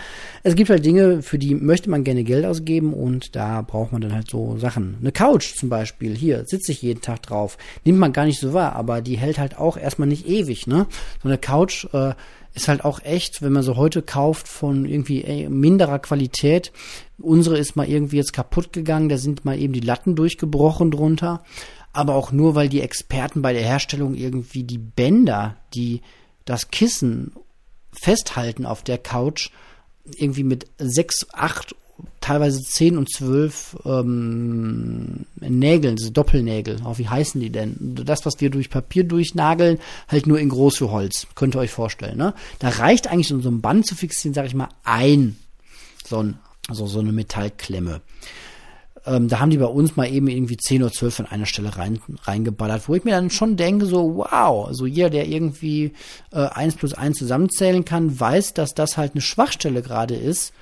es gibt halt Dinge, für die möchte man gerne Geld ausgeben und da braucht man dann halt so Sachen. Eine Couch zum Beispiel, hier sitze ich jeden Tag drauf. Nimmt man gar nicht so wahr, aber die hält halt auch erstmal nicht ewig, ne? So eine Couch Couch äh, ist halt auch echt, wenn man so heute kauft von irgendwie ey, minderer Qualität. Unsere ist mal irgendwie jetzt kaputt gegangen, da sind mal eben die Latten durchgebrochen drunter. Aber auch nur, weil die Experten bei der Herstellung irgendwie die Bänder, die das Kissen festhalten auf der Couch, irgendwie mit sechs, acht teilweise 10 und 12 ähm, Nägeln, diese Doppelnägel. Auch wie heißen die denn? Das, was wir durch Papier durchnageln, halt nur in groß für Holz. Könnt ihr euch vorstellen, ne? Da reicht eigentlich, um so ein Band zu fixieren, sage ich mal, ein so, ein, also so eine Metallklemme. Ähm, da haben die bei uns mal eben irgendwie 10 oder 12 an einer Stelle rein, reingeballert, wo ich mir dann schon denke, so, wow, also jeder, der irgendwie äh, 1 plus 1 zusammenzählen kann, weiß, dass das halt eine Schwachstelle gerade ist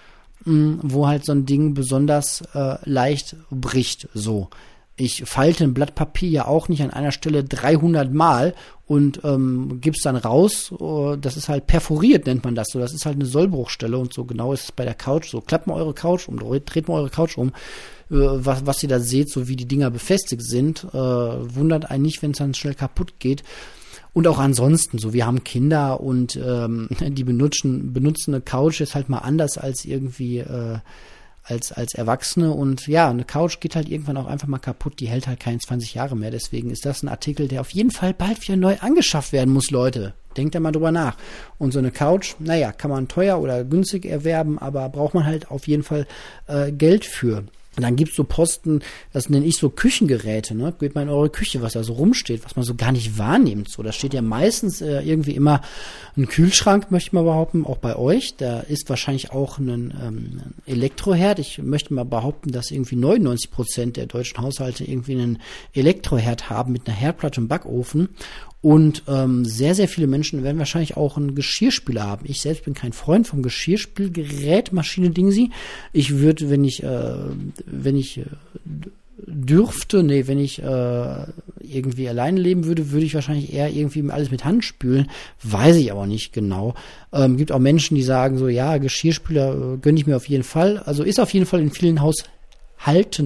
wo halt so ein Ding besonders äh, leicht bricht. So, ich falte ein Blatt Papier ja auch nicht an einer Stelle 300 Mal und ähm, gib's dann raus. Uh, das ist halt perforiert, nennt man das so. Das ist halt eine Sollbruchstelle und so genau ist es bei der Couch. So klappt mal eure Couch um, dreht mal eure Couch um. Äh, was, was ihr da seht, so wie die Dinger befestigt sind, äh, wundert einen nicht, wenn es dann schnell kaputt geht. Und auch ansonsten, so wir haben Kinder und ähm, die benutzen, benutzen eine Couch ist halt mal anders als irgendwie äh, als, als Erwachsene. Und ja, eine Couch geht halt irgendwann auch einfach mal kaputt, die hält halt keine 20 Jahre mehr. Deswegen ist das ein Artikel, der auf jeden Fall bald wieder neu angeschafft werden muss, Leute. Denkt da mal drüber nach. Und so eine Couch, naja, kann man teuer oder günstig erwerben, aber braucht man halt auf jeden Fall äh, Geld für. Und dann gibt's so Posten, das nenne ich so Küchengeräte, ne? Geht mal in eure Küche, was da so rumsteht, was man so gar nicht wahrnimmt. So, da steht ja meistens äh, irgendwie immer ein Kühlschrank, möchte ich mal behaupten, auch bei euch. Da ist wahrscheinlich auch ein ähm, Elektroherd. Ich möchte mal behaupten, dass irgendwie 99 Prozent der deutschen Haushalte irgendwie einen Elektroherd haben mit einer Herdplatte und Backofen. Und ähm, sehr, sehr viele Menschen werden wahrscheinlich auch einen Geschirrspüler haben. Ich selbst bin kein Freund vom Geschirrspülgerät, Maschine Dingsi. Ich würde, wenn ich, äh, wenn ich äh, dürfte, nee, wenn ich äh, irgendwie alleine leben würde, würde ich wahrscheinlich eher irgendwie alles mit Hand spülen. Weiß ich aber nicht genau. Ähm, gibt auch Menschen, die sagen so, ja, Geschirrspüler äh, gönne ich mir auf jeden Fall. Also ist auf jeden Fall in vielen Haushalten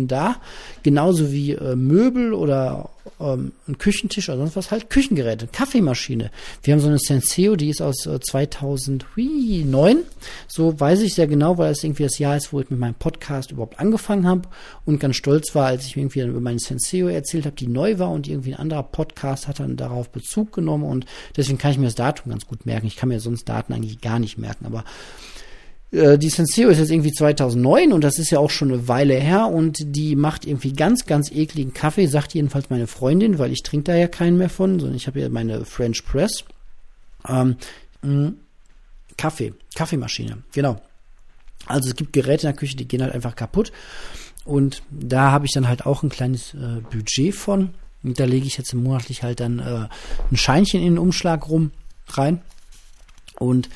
da. Genauso wie äh, Möbel oder ähm, ein Küchentisch oder sonst was, halt Küchengeräte, Kaffeemaschine. Wir haben so eine Senseo, die ist aus äh, 2009. So weiß ich sehr genau, weil das irgendwie das Jahr ist, wo ich mit meinem Podcast überhaupt angefangen habe und ganz stolz war, als ich irgendwie über meine Senseo erzählt habe, die neu war und irgendwie ein anderer Podcast hat dann darauf Bezug genommen und deswegen kann ich mir das Datum ganz gut merken. Ich kann mir sonst Daten eigentlich gar nicht merken, aber äh, die Senseo ist jetzt irgendwie 2009 und das ist ja auch schon eine Weile her und die macht irgendwie ganz, ganz ekligen Kaffee, sagt jedenfalls meine Freundin, weil ich trinke da ja keinen mehr von, sondern ich habe ja meine French Press. Ähm, mh, Kaffee, Kaffeemaschine, genau. Also es gibt Geräte in der Küche, die gehen halt einfach kaputt und da habe ich dann halt auch ein kleines äh, Budget von und da lege ich jetzt monatlich halt dann äh, ein Scheinchen in den Umschlag rum rein und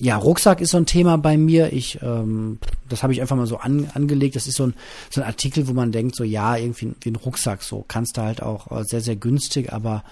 ja, Rucksack ist so ein Thema bei mir. Ich, ähm, das habe ich einfach mal so an, angelegt. Das ist so ein, so ein Artikel, wo man denkt, so ja, irgendwie wie ein Rucksack, so kannst du halt auch äh, sehr, sehr günstig, aber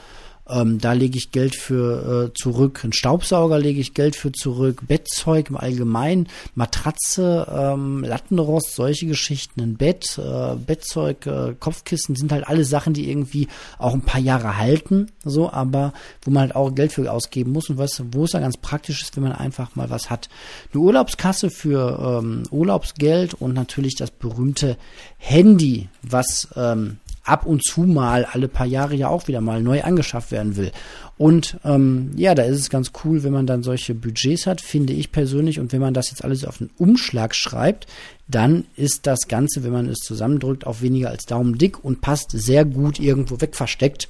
ähm, da lege ich Geld für äh, zurück. Ein Staubsauger lege ich Geld für zurück. Bettzeug im Allgemeinen, Matratze, ähm, Lattenrost, solche Geschichten, ein Bett, äh, Bettzeug, äh, Kopfkissen sind halt alle Sachen, die irgendwie auch ein paar Jahre halten, so, aber wo man halt auch Geld für ausgeben muss und was, wo es dann ganz praktisch ist, wenn man einfach mal was hat. Eine Urlaubskasse für ähm, Urlaubsgeld und natürlich das berühmte Handy, was ähm, ab und zu mal alle paar Jahre ja auch wieder mal neu angeschafft werden will. Und ähm, ja, da ist es ganz cool, wenn man dann solche Budgets hat, finde ich persönlich. Und wenn man das jetzt alles auf einen Umschlag schreibt, dann ist das Ganze, wenn man es zusammendrückt, auch weniger als Daumen dick und passt sehr gut irgendwo weg versteckt,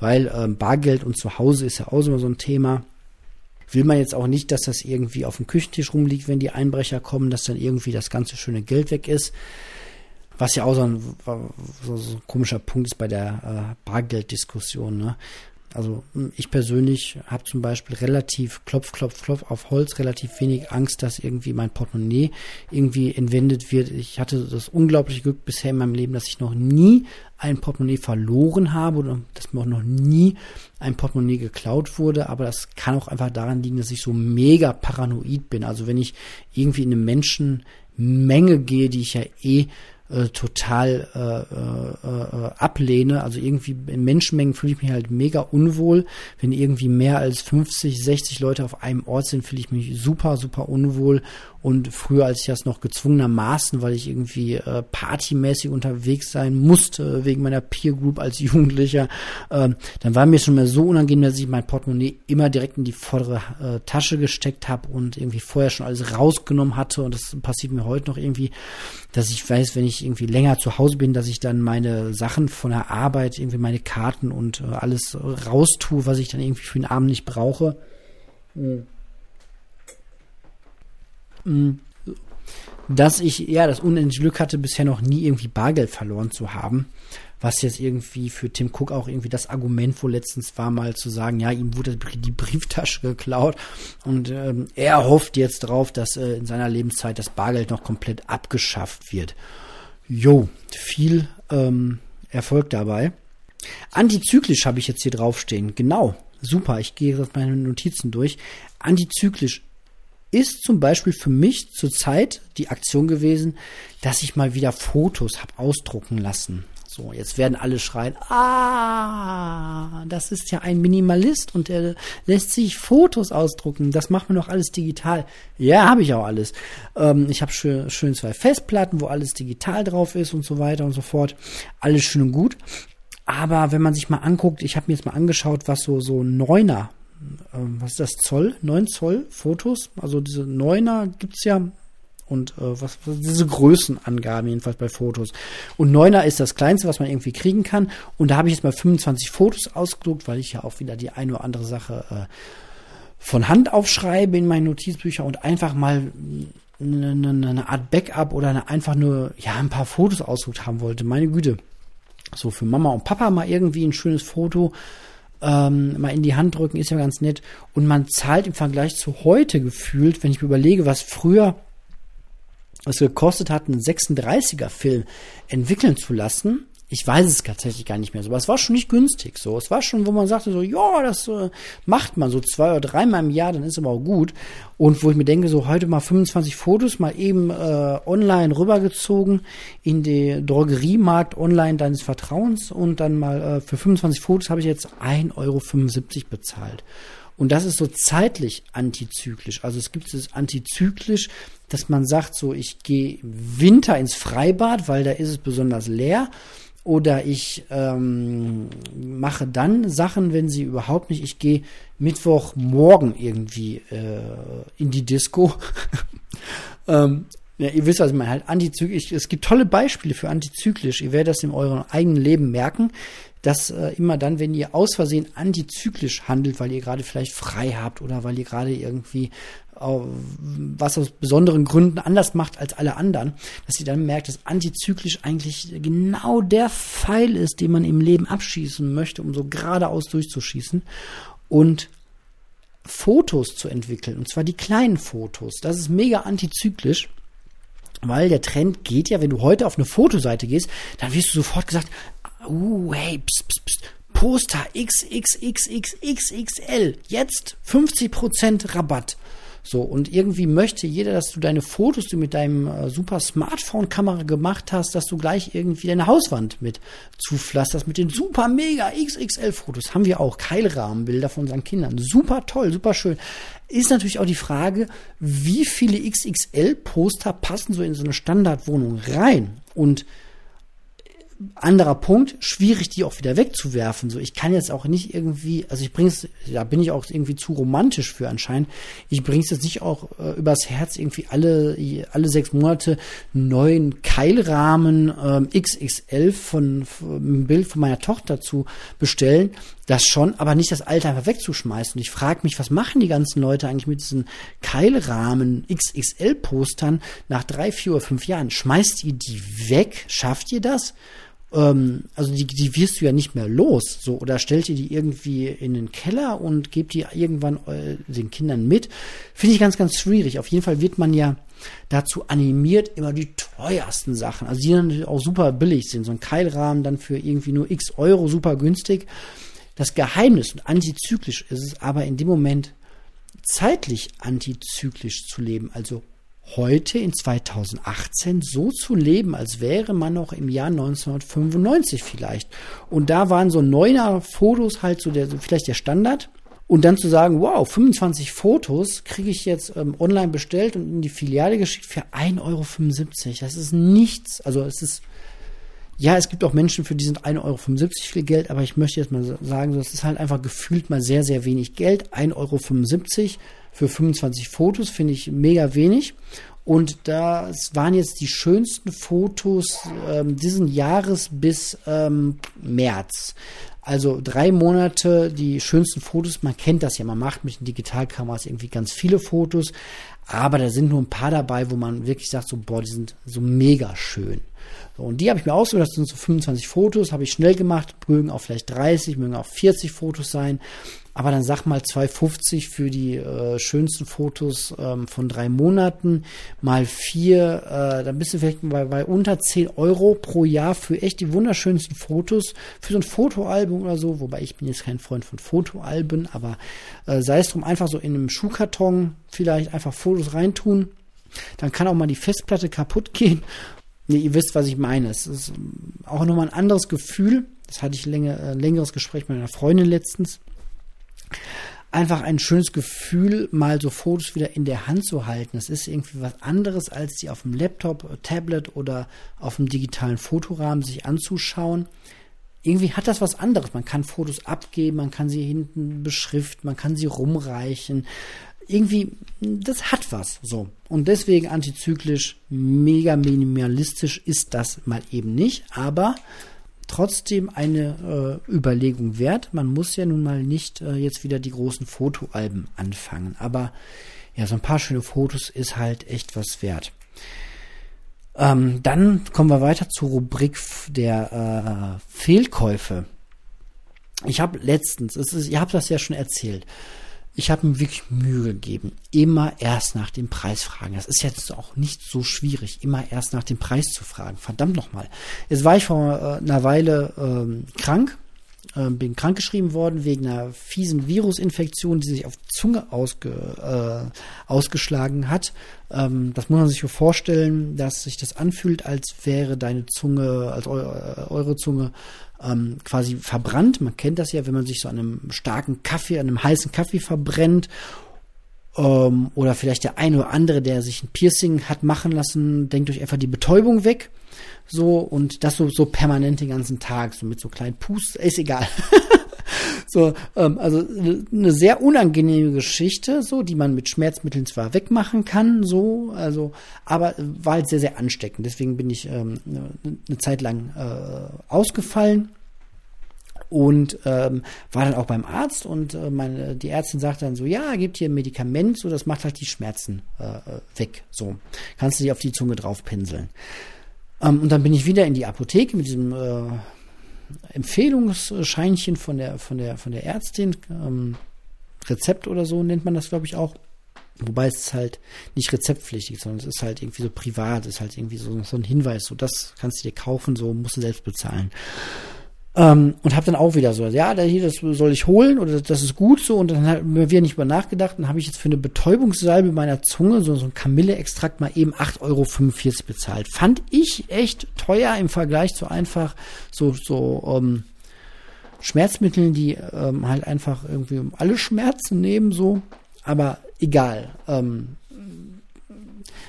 weil ähm, Bargeld und zu Hause ist ja auch immer so ein Thema will man jetzt auch nicht, dass das irgendwie auf dem Küchentisch rumliegt, wenn die Einbrecher kommen, dass dann irgendwie das ganze schöne Geld weg ist. Was ja auch so ein, so, so ein komischer Punkt ist bei der äh, Bargelddiskussion. Ne? Also hm, ich persönlich habe zum Beispiel relativ klopf, klopf, klopf auf Holz, relativ wenig Angst, dass irgendwie mein Portemonnaie irgendwie entwendet wird. Ich hatte das unglaubliche Glück bisher in meinem Leben, dass ich noch nie ein Portemonnaie verloren habe oder dass mir auch noch nie ein Portemonnaie geklaut wurde. Aber das kann auch einfach daran liegen, dass ich so mega paranoid bin. Also wenn ich irgendwie in eine Menschenmenge gehe, die ich ja eh äh, total äh, äh, äh, ablehne. Also irgendwie in Menschenmengen fühle ich mich halt mega unwohl. Wenn irgendwie mehr als 50, 60 Leute auf einem Ort sind, fühle ich mich super, super unwohl. Und früher, als ich das noch gezwungenermaßen, weil ich irgendwie äh, partymäßig unterwegs sein musste, wegen meiner Peer Group als Jugendlicher, äh, dann war mir schon mal so unangenehm, dass ich mein Portemonnaie immer direkt in die vordere äh, Tasche gesteckt habe und irgendwie vorher schon alles rausgenommen hatte. Und das passiert mir heute noch irgendwie, dass ich weiß, wenn ich irgendwie länger zu Hause bin, dass ich dann meine Sachen von der Arbeit, irgendwie meine Karten und äh, alles raustue, was ich dann irgendwie für den Abend nicht brauche. Mhm dass ich ja das unendliche Glück hatte, bisher noch nie irgendwie Bargeld verloren zu haben. Was jetzt irgendwie für Tim Cook auch irgendwie das Argument wohl letztens war, mal zu sagen, ja, ihm wurde die Brieftasche geklaut und ähm, er hofft jetzt drauf, dass äh, in seiner Lebenszeit das Bargeld noch komplett abgeschafft wird. Jo, viel ähm, Erfolg dabei. Antizyklisch habe ich jetzt hier draufstehen. Genau, super. Ich gehe jetzt meine Notizen durch. Antizyklisch ist zum Beispiel für mich zurzeit die Aktion gewesen, dass ich mal wieder Fotos habe ausdrucken lassen. So, jetzt werden alle schreien, ah, das ist ja ein Minimalist und er lässt sich Fotos ausdrucken. Das macht man doch alles digital. Ja, habe ich auch alles. Ähm, ich habe schön, schön zwei Festplatten, wo alles digital drauf ist und so weiter und so fort. Alles schön und gut. Aber wenn man sich mal anguckt, ich habe mir jetzt mal angeschaut, was so so Neuner ähm, was ist das, Zoll, 9 Zoll Fotos. Also diese Neuner gibt's ja und äh, was, was diese Größenangaben jedenfalls bei Fotos. Und Neuner ist das kleinste, was man irgendwie kriegen kann. Und da habe ich jetzt mal 25 Fotos ausgedruckt, weil ich ja auch wieder die eine oder andere Sache äh, von Hand aufschreibe in meinen Notizbücher und einfach mal eine, eine, eine Art Backup oder eine, einfach nur ja ein paar Fotos ausgedruckt haben wollte. Meine Güte. So für Mama und Papa mal irgendwie ein schönes Foto ähm, mal in die Hand drücken, ist ja ganz nett. Und man zahlt im Vergleich zu heute gefühlt, wenn ich mir überlege, was früher es gekostet hat, einen 36er Film entwickeln zu lassen, ich weiß es tatsächlich gar nicht mehr so, aber es war schon nicht günstig so. Es war schon, wo man sagte so, ja, das äh, macht man so zwei oder dreimal im Jahr, dann ist aber auch gut. Und wo ich mir denke, so heute mal 25 Fotos mal eben äh, online rübergezogen in die Drogeriemarkt online deines Vertrauens und dann mal äh, für 25 Fotos habe ich jetzt 1,75 Euro bezahlt. Und das ist so zeitlich antizyklisch. Also es gibt es antizyklisch, dass man sagt, so ich gehe Winter ins Freibad, weil da ist es besonders leer oder ich ähm, mache dann Sachen, wenn sie überhaupt nicht. Ich gehe Mittwochmorgen irgendwie äh, in die Disco. ähm, ja, ihr wisst, was ich halt antizyklisch. Es gibt tolle Beispiele für antizyklisch. Ihr werdet das in eurem eigenen Leben merken, dass äh, immer dann, wenn ihr aus Versehen antizyklisch handelt, weil ihr gerade vielleicht frei habt oder weil ihr gerade irgendwie was aus besonderen Gründen anders macht als alle anderen, dass sie dann merkt, dass antizyklisch eigentlich genau der Pfeil ist, den man im Leben abschießen möchte, um so geradeaus durchzuschießen und Fotos zu entwickeln, und zwar die kleinen Fotos. Das ist mega antizyklisch. Weil der Trend geht ja, wenn du heute auf eine Fotoseite gehst, dann wirst du sofort gesagt, uh, hey, pst, pst, pst, Poster XXXXXXL, jetzt 50% Rabatt. So, und irgendwie möchte jeder, dass du deine Fotos, die du mit deinem äh, super Smartphone-Kamera gemacht hast, dass du gleich irgendwie deine Hauswand mit zupflasterst mit den super mega XXL-Fotos. Haben wir auch Keilrahmenbilder von unseren Kindern. Super toll, super schön. Ist natürlich auch die Frage, wie viele XXL-Poster passen so in so eine Standardwohnung rein? Und anderer Punkt, schwierig, die auch wieder wegzuwerfen. So, ich kann jetzt auch nicht irgendwie, also ich bring's, da bin ich auch irgendwie zu romantisch für anscheinend. Ich bring's jetzt nicht auch äh, übers Herz, irgendwie alle, alle sechs Monate neuen Keilrahmen ähm, XXL von, von ein Bild von meiner Tochter zu bestellen. Das schon, aber nicht das alte einfach wegzuschmeißen. Und ich frage mich, was machen die ganzen Leute eigentlich mit diesen Keilrahmen XXL-Postern nach drei, vier oder fünf Jahren? Schmeißt ihr die weg? Schafft ihr das? ähm, also die, die wirst du ja nicht mehr los, so oder stellt ihr die irgendwie in den Keller und gebt die irgendwann äh, den Kindern mit, finde ich ganz, ganz schwierig. Auf jeden Fall wird man ja dazu animiert, immer die teuersten Sachen, also die dann auch super billig sind, so ein Keilrahmen dann für irgendwie nur x Euro super günstig. Das Geheimnis und antizyklisch ist es aber in dem Moment zeitlich antizyklisch zu leben, also heute in 2018 so zu leben, als wäre man noch im Jahr 1995 vielleicht. Und da waren so neuner Fotos halt so der, vielleicht der Standard. Und dann zu sagen, wow, 25 Fotos kriege ich jetzt ähm, online bestellt und in die Filiale geschickt für 1,75 Euro. Das ist nichts. Also es ist, ja, es gibt auch Menschen, für die sind 1,75 Euro viel Geld, aber ich möchte jetzt mal sagen, es ist halt einfach gefühlt mal sehr, sehr wenig Geld. 1,75 Euro für 25 Fotos finde ich mega wenig. Und das waren jetzt die schönsten Fotos ähm, diesen Jahres bis ähm, März. Also drei Monate die schönsten Fotos. Man kennt das ja, man macht mit den Digitalkameras irgendwie ganz viele Fotos, aber da sind nur ein paar dabei, wo man wirklich sagt, so, boah, die sind so mega schön. Und die habe ich mir ausgesucht, das sind so 25 Fotos, habe ich schnell gemacht, mögen auch vielleicht 30, mögen auch 40 Fotos sein. Aber dann sag mal 2,50 für die äh, schönsten Fotos ähm, von drei Monaten. Mal vier, äh, dann bist du vielleicht bei, bei unter 10 Euro pro Jahr für echt die wunderschönsten Fotos, für so ein Fotoalbum oder so, wobei ich bin jetzt kein Freund von Fotoalben, aber äh, sei es drum, einfach so in einem Schuhkarton vielleicht einfach Fotos reintun. Dann kann auch mal die Festplatte kaputt gehen Nee, ihr wisst, was ich meine. Es ist auch nochmal ein anderes Gefühl. Das hatte ich länger, äh, längeres Gespräch mit einer Freundin letztens. Einfach ein schönes Gefühl, mal so Fotos wieder in der Hand zu halten. Das ist irgendwie was anderes, als die auf dem Laptop, Tablet oder auf dem digitalen Fotorahmen sich anzuschauen. Irgendwie hat das was anderes. Man kann Fotos abgeben, man kann sie hinten beschriften, man kann sie rumreichen irgendwie, das hat was, so. Und deswegen antizyklisch, mega minimalistisch ist das mal eben nicht, aber trotzdem eine äh, Überlegung wert. Man muss ja nun mal nicht äh, jetzt wieder die großen Fotoalben anfangen, aber ja, so ein paar schöne Fotos ist halt echt was wert. Ähm, dann kommen wir weiter zur Rubrik der äh, Fehlkäufe. ich habe letztens, ist, ihr habt das ja schon erzählt, ich habe mir wirklich Mühe gegeben, immer erst nach dem Preis fragen. Das ist jetzt auch nicht so schwierig, immer erst nach dem Preis zu fragen. Verdammt nochmal. Jetzt war ich vor äh, einer Weile ähm, krank, äh, bin krankgeschrieben worden wegen einer fiesen Virusinfektion, die sich auf Zunge ausge, äh, ausgeschlagen hat. Ähm, das muss man sich vorstellen, dass sich das anfühlt, als wäre deine Zunge, als eu äh, eure Zunge ähm, quasi verbrannt. Man kennt das ja, wenn man sich so an einem starken Kaffee, an einem heißen Kaffee verbrennt. Ähm, oder vielleicht der eine oder andere, der sich ein Piercing hat machen lassen, denkt euch einfach die Betäubung weg. So, und das so, so permanent den ganzen Tag, so mit so kleinen Pust, ist egal. so, ähm, also eine sehr unangenehme Geschichte, so, die man mit Schmerzmitteln zwar wegmachen kann, so, also, aber war halt sehr, sehr ansteckend. Deswegen bin ich ähm, eine Zeit lang äh, ausgefallen und ähm, war dann auch beim Arzt und äh, meine, die Ärztin sagt dann so, ja, gibt hier ein Medikament, so das macht halt die Schmerzen äh, äh weg. So kannst du die auf die Zunge drauf pinseln. Ähm, und dann bin ich wieder in die Apotheke mit diesem äh, Empfehlungsscheinchen von der, von der, von der Ärztin. Ähm, Rezept oder so nennt man das, glaube ich, auch. Wobei es halt nicht rezeptpflichtig, sondern es ist halt irgendwie so privat, ist halt irgendwie so, so ein Hinweis, so das kannst du dir kaufen, so musst du selbst bezahlen. Ähm, und habe dann auch wieder so, ja, hier, das soll ich holen oder das ist gut so. Und dann haben wir nicht über nachgedacht. Dann habe ich jetzt für eine Betäubungssalbe meiner Zunge so, so ein Kamille-Extrakt mal eben 8,45 Euro bezahlt. Fand ich echt teuer im Vergleich zu einfach so, so ähm, Schmerzmitteln, die ähm, halt einfach irgendwie alle Schmerzen nehmen, so. Aber egal. Ähm,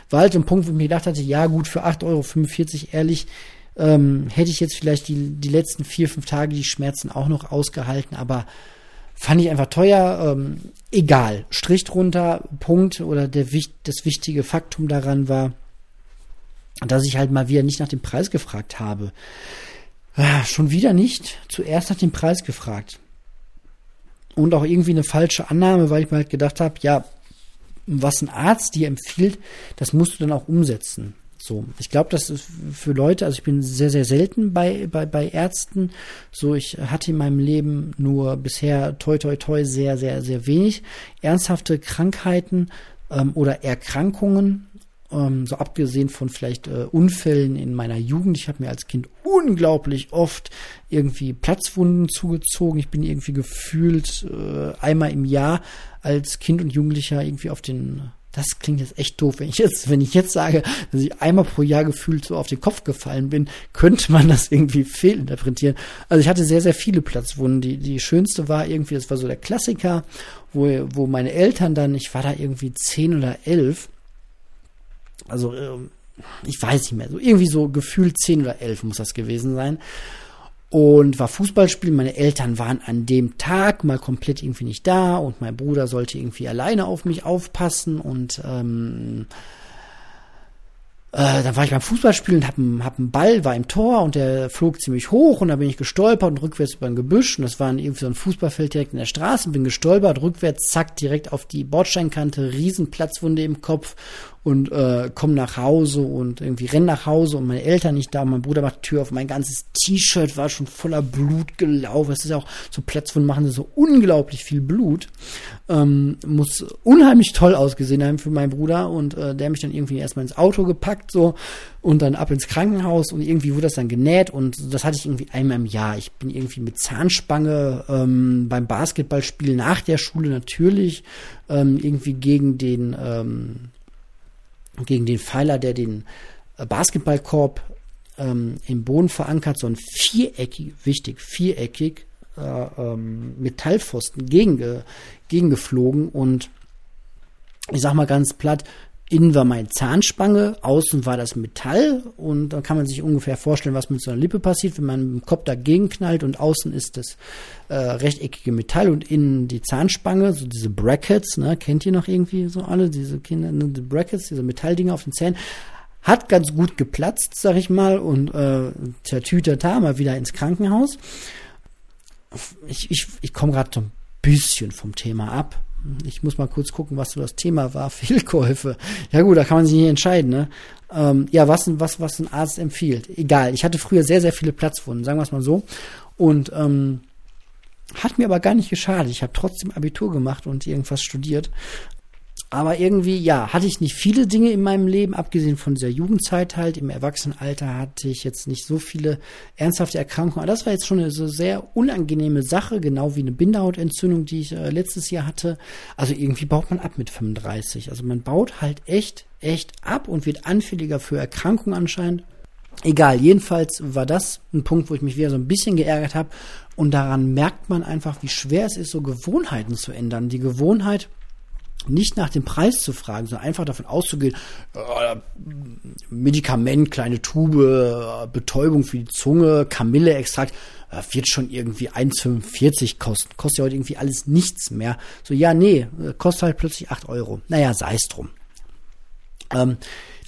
war halt ein Punkt, wo ich mir gedacht hatte, ja gut, für 8,45 Euro ehrlich, ähm, hätte ich jetzt vielleicht die, die letzten vier, fünf Tage die Schmerzen auch noch ausgehalten, aber fand ich einfach teuer. Ähm, egal, Strich drunter, Punkt oder der, das wichtige Faktum daran war, dass ich halt mal wieder nicht nach dem Preis gefragt habe. Ah, schon wieder nicht. Zuerst nach dem Preis gefragt. Und auch irgendwie eine falsche Annahme, weil ich mir halt gedacht habe, ja, was ein Arzt dir empfiehlt, das musst du dann auch umsetzen. So, ich glaube, das ist für Leute, also ich bin sehr, sehr selten bei, bei, bei Ärzten. So, ich hatte in meinem Leben nur bisher toi toi toi sehr, sehr, sehr wenig ernsthafte Krankheiten ähm, oder Erkrankungen. Ähm, so abgesehen von vielleicht äh, Unfällen in meiner Jugend. Ich habe mir als Kind unglaublich oft irgendwie Platzwunden zugezogen. Ich bin irgendwie gefühlt äh, einmal im Jahr als Kind und Jugendlicher irgendwie auf den das klingt jetzt echt doof. Wenn ich jetzt, wenn ich jetzt sage, dass ich einmal pro Jahr gefühlt so auf den Kopf gefallen bin, könnte man das irgendwie fehlinterpretieren. Also ich hatte sehr, sehr viele Platzwunden. Die, die schönste war irgendwie, das war so der Klassiker, wo, wo meine Eltern dann, ich war da irgendwie zehn oder elf, also ähm, ich weiß nicht mehr, so irgendwie so gefühlt zehn oder elf muss das gewesen sein und war Fußballspielen. Meine Eltern waren an dem Tag mal komplett irgendwie nicht da und mein Bruder sollte irgendwie alleine auf mich aufpassen und ähm, äh, dann war ich beim Fußballspielen, hab, hab einen Ball, war im Tor und der flog ziemlich hoch und da bin ich gestolpert und rückwärts über ein Gebüsch und das war irgendwie so ein Fußballfeld direkt in der Straße, bin gestolpert, rückwärts, zack, direkt auf die Bordsteinkante, Riesenplatzwunde im Kopf und äh, komm nach Hause und irgendwie renn nach Hause und meine Eltern nicht da und mein Bruder macht die Tür auf. Mein ganzes T-Shirt war schon voller Blut gelaufen. Es ist ja auch so Platzwunden machen so unglaublich viel Blut. Ähm, muss unheimlich toll ausgesehen haben für meinen Bruder und äh, der mich dann irgendwie erstmal ins Auto gepackt so und dann ab ins Krankenhaus und irgendwie wurde das dann genäht und das hatte ich irgendwie einmal im Jahr. Ich bin irgendwie mit Zahnspange ähm, beim Basketballspiel nach der Schule natürlich ähm, irgendwie gegen den ähm, gegen den Pfeiler, der den äh, Basketballkorb ähm, im Boden verankert, so ein viereckig, wichtig, viereckig äh, ähm, Metallpfosten gegen, gegengeflogen und ich sag mal ganz platt, innen war meine Zahnspange, außen war das Metall. Und da kann man sich ungefähr vorstellen, was mit so einer Lippe passiert, wenn man mit dem Kopf dagegen knallt. Und außen ist das äh, rechteckige Metall und innen die Zahnspange, so diese Brackets, ne, kennt ihr noch irgendwie so alle, diese Kinder, ne, die Brackets, diese Metalldinger auf den Zähnen, hat ganz gut geplatzt, sag ich mal, und äh, Tütata, mal wieder ins Krankenhaus. Ich, ich, ich komme gerade so ein bisschen vom Thema ab, ich muss mal kurz gucken, was so das Thema war. Fehlkäufe. Ja gut, da kann man sich nicht entscheiden. Ne? Ähm, ja, was, was, was ein Arzt empfiehlt. Egal. Ich hatte früher sehr, sehr viele Platzwunden, sagen wir es mal so. Und ähm, Hat mir aber gar nicht geschadet. Ich habe trotzdem Abitur gemacht und irgendwas studiert. Aber irgendwie, ja, hatte ich nicht viele Dinge in meinem Leben, abgesehen von dieser Jugendzeit halt. Im Erwachsenenalter hatte ich jetzt nicht so viele ernsthafte Erkrankungen. Aber das war jetzt schon eine so sehr unangenehme Sache, genau wie eine Bindehautentzündung, die ich äh, letztes Jahr hatte. Also irgendwie baut man ab mit 35. Also man baut halt echt, echt ab und wird anfälliger für Erkrankungen anscheinend. Egal, jedenfalls war das ein Punkt, wo ich mich wieder so ein bisschen geärgert habe. Und daran merkt man einfach, wie schwer es ist, so Gewohnheiten zu ändern. Die Gewohnheit, nicht nach dem Preis zu fragen, sondern einfach davon auszugehen, äh, Medikament, kleine Tube, Betäubung für die Zunge, Kamilleextrakt, äh, wird schon irgendwie 1,45 kosten. Kostet ja heute irgendwie alles nichts mehr. So, ja, nee, äh, kostet halt plötzlich 8 Euro. Naja, sei es drum. Ähm,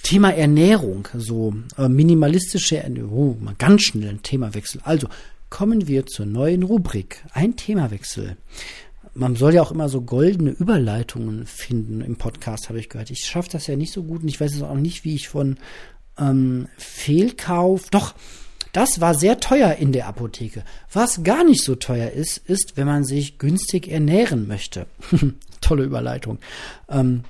Thema Ernährung, so äh, minimalistische Ernährung, oh, ganz schnell ein Themawechsel. Also, kommen wir zur neuen Rubrik. Ein Themawechsel man soll ja auch immer so goldene Überleitungen finden im Podcast, habe ich gehört. Ich schaffe das ja nicht so gut und ich weiß es auch nicht, wie ich von ähm, Fehlkauf. Doch, das war sehr teuer in der Apotheke. Was gar nicht so teuer ist, ist, wenn man sich günstig ernähren möchte. Tolle Überleitung. Ähm,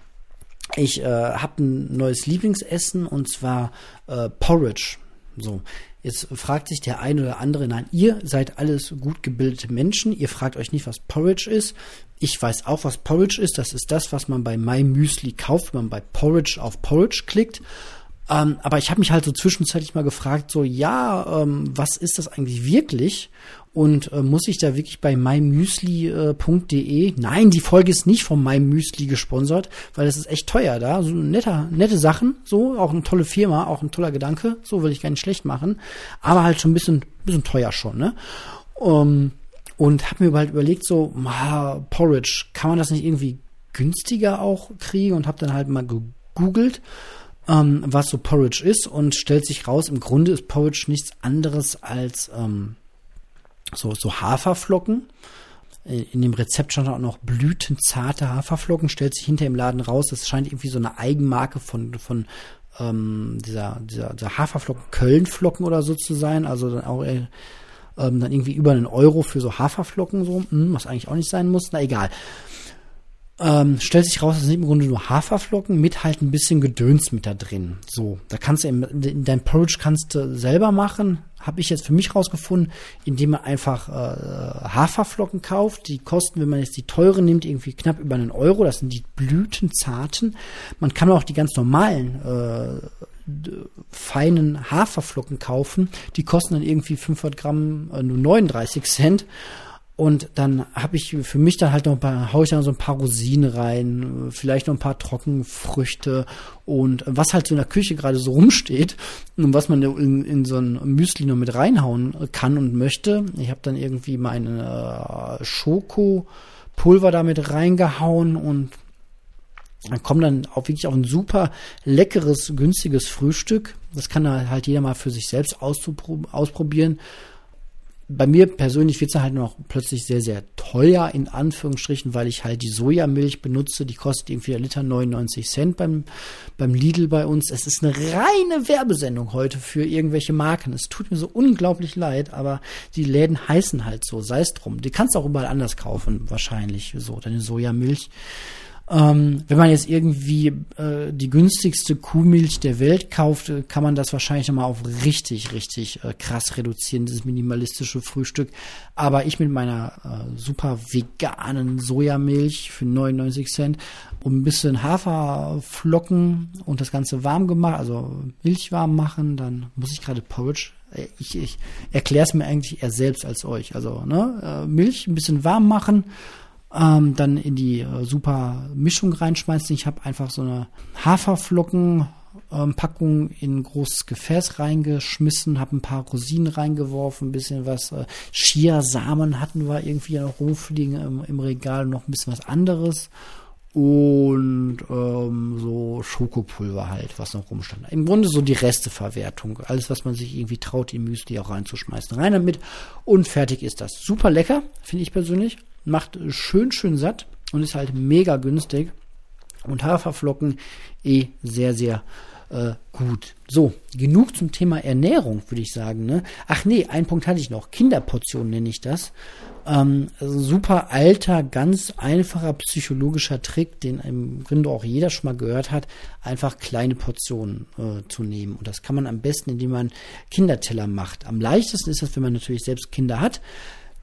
ich äh, habe ein neues Lieblingsessen und zwar äh, Porridge. So, Jetzt fragt sich der eine oder andere, nein, ihr seid alles gut gebildete Menschen, ihr fragt euch nicht, was Porridge ist. Ich weiß auch, was Porridge ist. Das ist das, was man bei My Müsli kauft, wenn man bei Porridge auf Porridge klickt. Ähm, aber ich habe mich halt so zwischenzeitlich mal gefragt, so ja, ähm, was ist das eigentlich wirklich? Und äh, muss ich da wirklich bei mymüsli.de? Äh, Nein, die Folge ist nicht von mymüsli gesponsert, weil es ist echt teuer da. So netter, nette Sachen, so auch eine tolle Firma, auch ein toller Gedanke. So will ich gar nicht schlecht machen, aber halt schon ein bisschen, bisschen teuer schon, ne? Um, und habe mir halt überlegt, so ah, Porridge, kann man das nicht irgendwie günstiger auch kriegen? Und habe dann halt mal gegoogelt ähm, was so Porridge ist und stellt sich raus, im Grunde ist Porridge nichts anderes als ähm, so, so Haferflocken. In dem Rezept stand auch noch blütenzarte Haferflocken, stellt sich hinter im Laden raus. Das scheint irgendwie so eine Eigenmarke von, von ähm, dieser, dieser, dieser Haferflocken, Kölnflocken oder so zu sein. Also dann auch äh, ähm, dann irgendwie über einen Euro für so Haferflocken, so, hm, was eigentlich auch nicht sein muss. Na egal. Ähm, stellt sich raus, das sind im Grunde nur Haferflocken mit halt ein bisschen Gedöns mit da drin. So, da kannst du in, in dein Porridge kannst du selber machen. Habe ich jetzt für mich rausgefunden, indem man einfach äh, Haferflocken kauft. Die kosten, wenn man jetzt die teuren nimmt, irgendwie knapp über einen Euro. Das sind die blütenzarten. Man kann auch die ganz normalen äh, feinen Haferflocken kaufen. Die kosten dann irgendwie 500 Gramm äh, nur 39 Cent. Und dann habe ich für mich dann halt noch ein paar, hau ich dann so ein paar Rosinen rein, vielleicht noch ein paar Trockenfrüchte und was halt so in der Küche gerade so rumsteht und was man in, in so ein Müsli noch mit reinhauen kann und möchte. Ich habe dann irgendwie meine äh, Schokopulver damit reingehauen und dann kommt dann auch wirklich auch ein super leckeres, günstiges Frühstück. Das kann halt jeder mal für sich selbst ausprobieren bei mir persönlich wird es halt noch plötzlich sehr, sehr teuer, in Anführungsstrichen, weil ich halt die Sojamilch benutze. Die kostet irgendwie ein Liter 99 Cent beim, beim Lidl bei uns. Es ist eine reine Werbesendung heute für irgendwelche Marken. Es tut mir so unglaublich leid, aber die Läden heißen halt so, sei es drum. Die kannst du auch überall anders kaufen, wahrscheinlich, so, deine Sojamilch. Ähm, wenn man jetzt irgendwie äh, die günstigste Kuhmilch der Welt kauft, äh, kann man das wahrscheinlich nochmal auf richtig, richtig äh, krass reduzieren, dieses minimalistische Frühstück. Aber ich mit meiner äh, super veganen Sojamilch für 99 Cent um ein bisschen Haferflocken und das Ganze warm gemacht, also Milch warm machen, dann muss ich gerade Porridge äh, ich, ich erkläre es mir eigentlich eher selbst als euch. Also ne, äh, Milch ein bisschen warm machen, ähm, dann in die äh, super Mischung reinschmeißen. Ich habe einfach so eine Haferflocken ähm, Packung in ein großes Gefäß reingeschmissen, habe ein paar Rosinen reingeworfen, ein bisschen was äh, Chiasamen hatten wir irgendwie noch rumfliegen im, im Regal, noch ein bisschen was anderes und ähm, so Schokopulver halt, was noch rumstand. Im Grunde so die Resteverwertung. Alles, was man sich irgendwie traut, in Müsli auch reinzuschmeißen. Rein damit und fertig ist das. Super lecker, finde ich persönlich macht schön, schön satt und ist halt mega günstig. Und Haferflocken eh sehr, sehr äh, gut. So, genug zum Thema Ernährung, würde ich sagen. Ne? Ach nee, einen Punkt hatte ich noch. Kinderportion nenne ich das. Ähm, super alter, ganz einfacher psychologischer Trick, den im Grunde auch jeder schon mal gehört hat, einfach kleine Portionen äh, zu nehmen. Und das kann man am besten, indem man Kinderteller macht. Am leichtesten ist das, wenn man natürlich selbst Kinder hat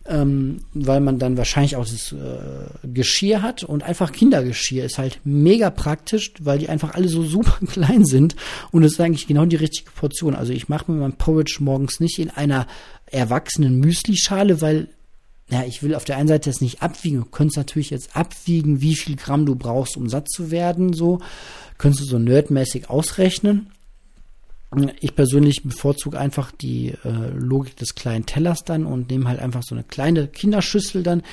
ähm, weil man dann wahrscheinlich auch das äh, Geschirr hat und einfach Kindergeschirr ist halt mega praktisch, weil die einfach alle so super klein sind und es ist eigentlich genau die richtige Portion. Also ich mache mir mein Porridge morgens nicht in einer erwachsenen Müslischale, weil ja, ich will auf der einen Seite das nicht abwiegen. Du könntest natürlich jetzt abwiegen, wie viel Gramm du brauchst, um satt zu werden, so. Könntest du so nerdmäßig ausrechnen. Ich persönlich bevorzuge einfach die äh, Logik des kleinen Tellers dann und nehme halt einfach so eine kleine Kinderschüssel dann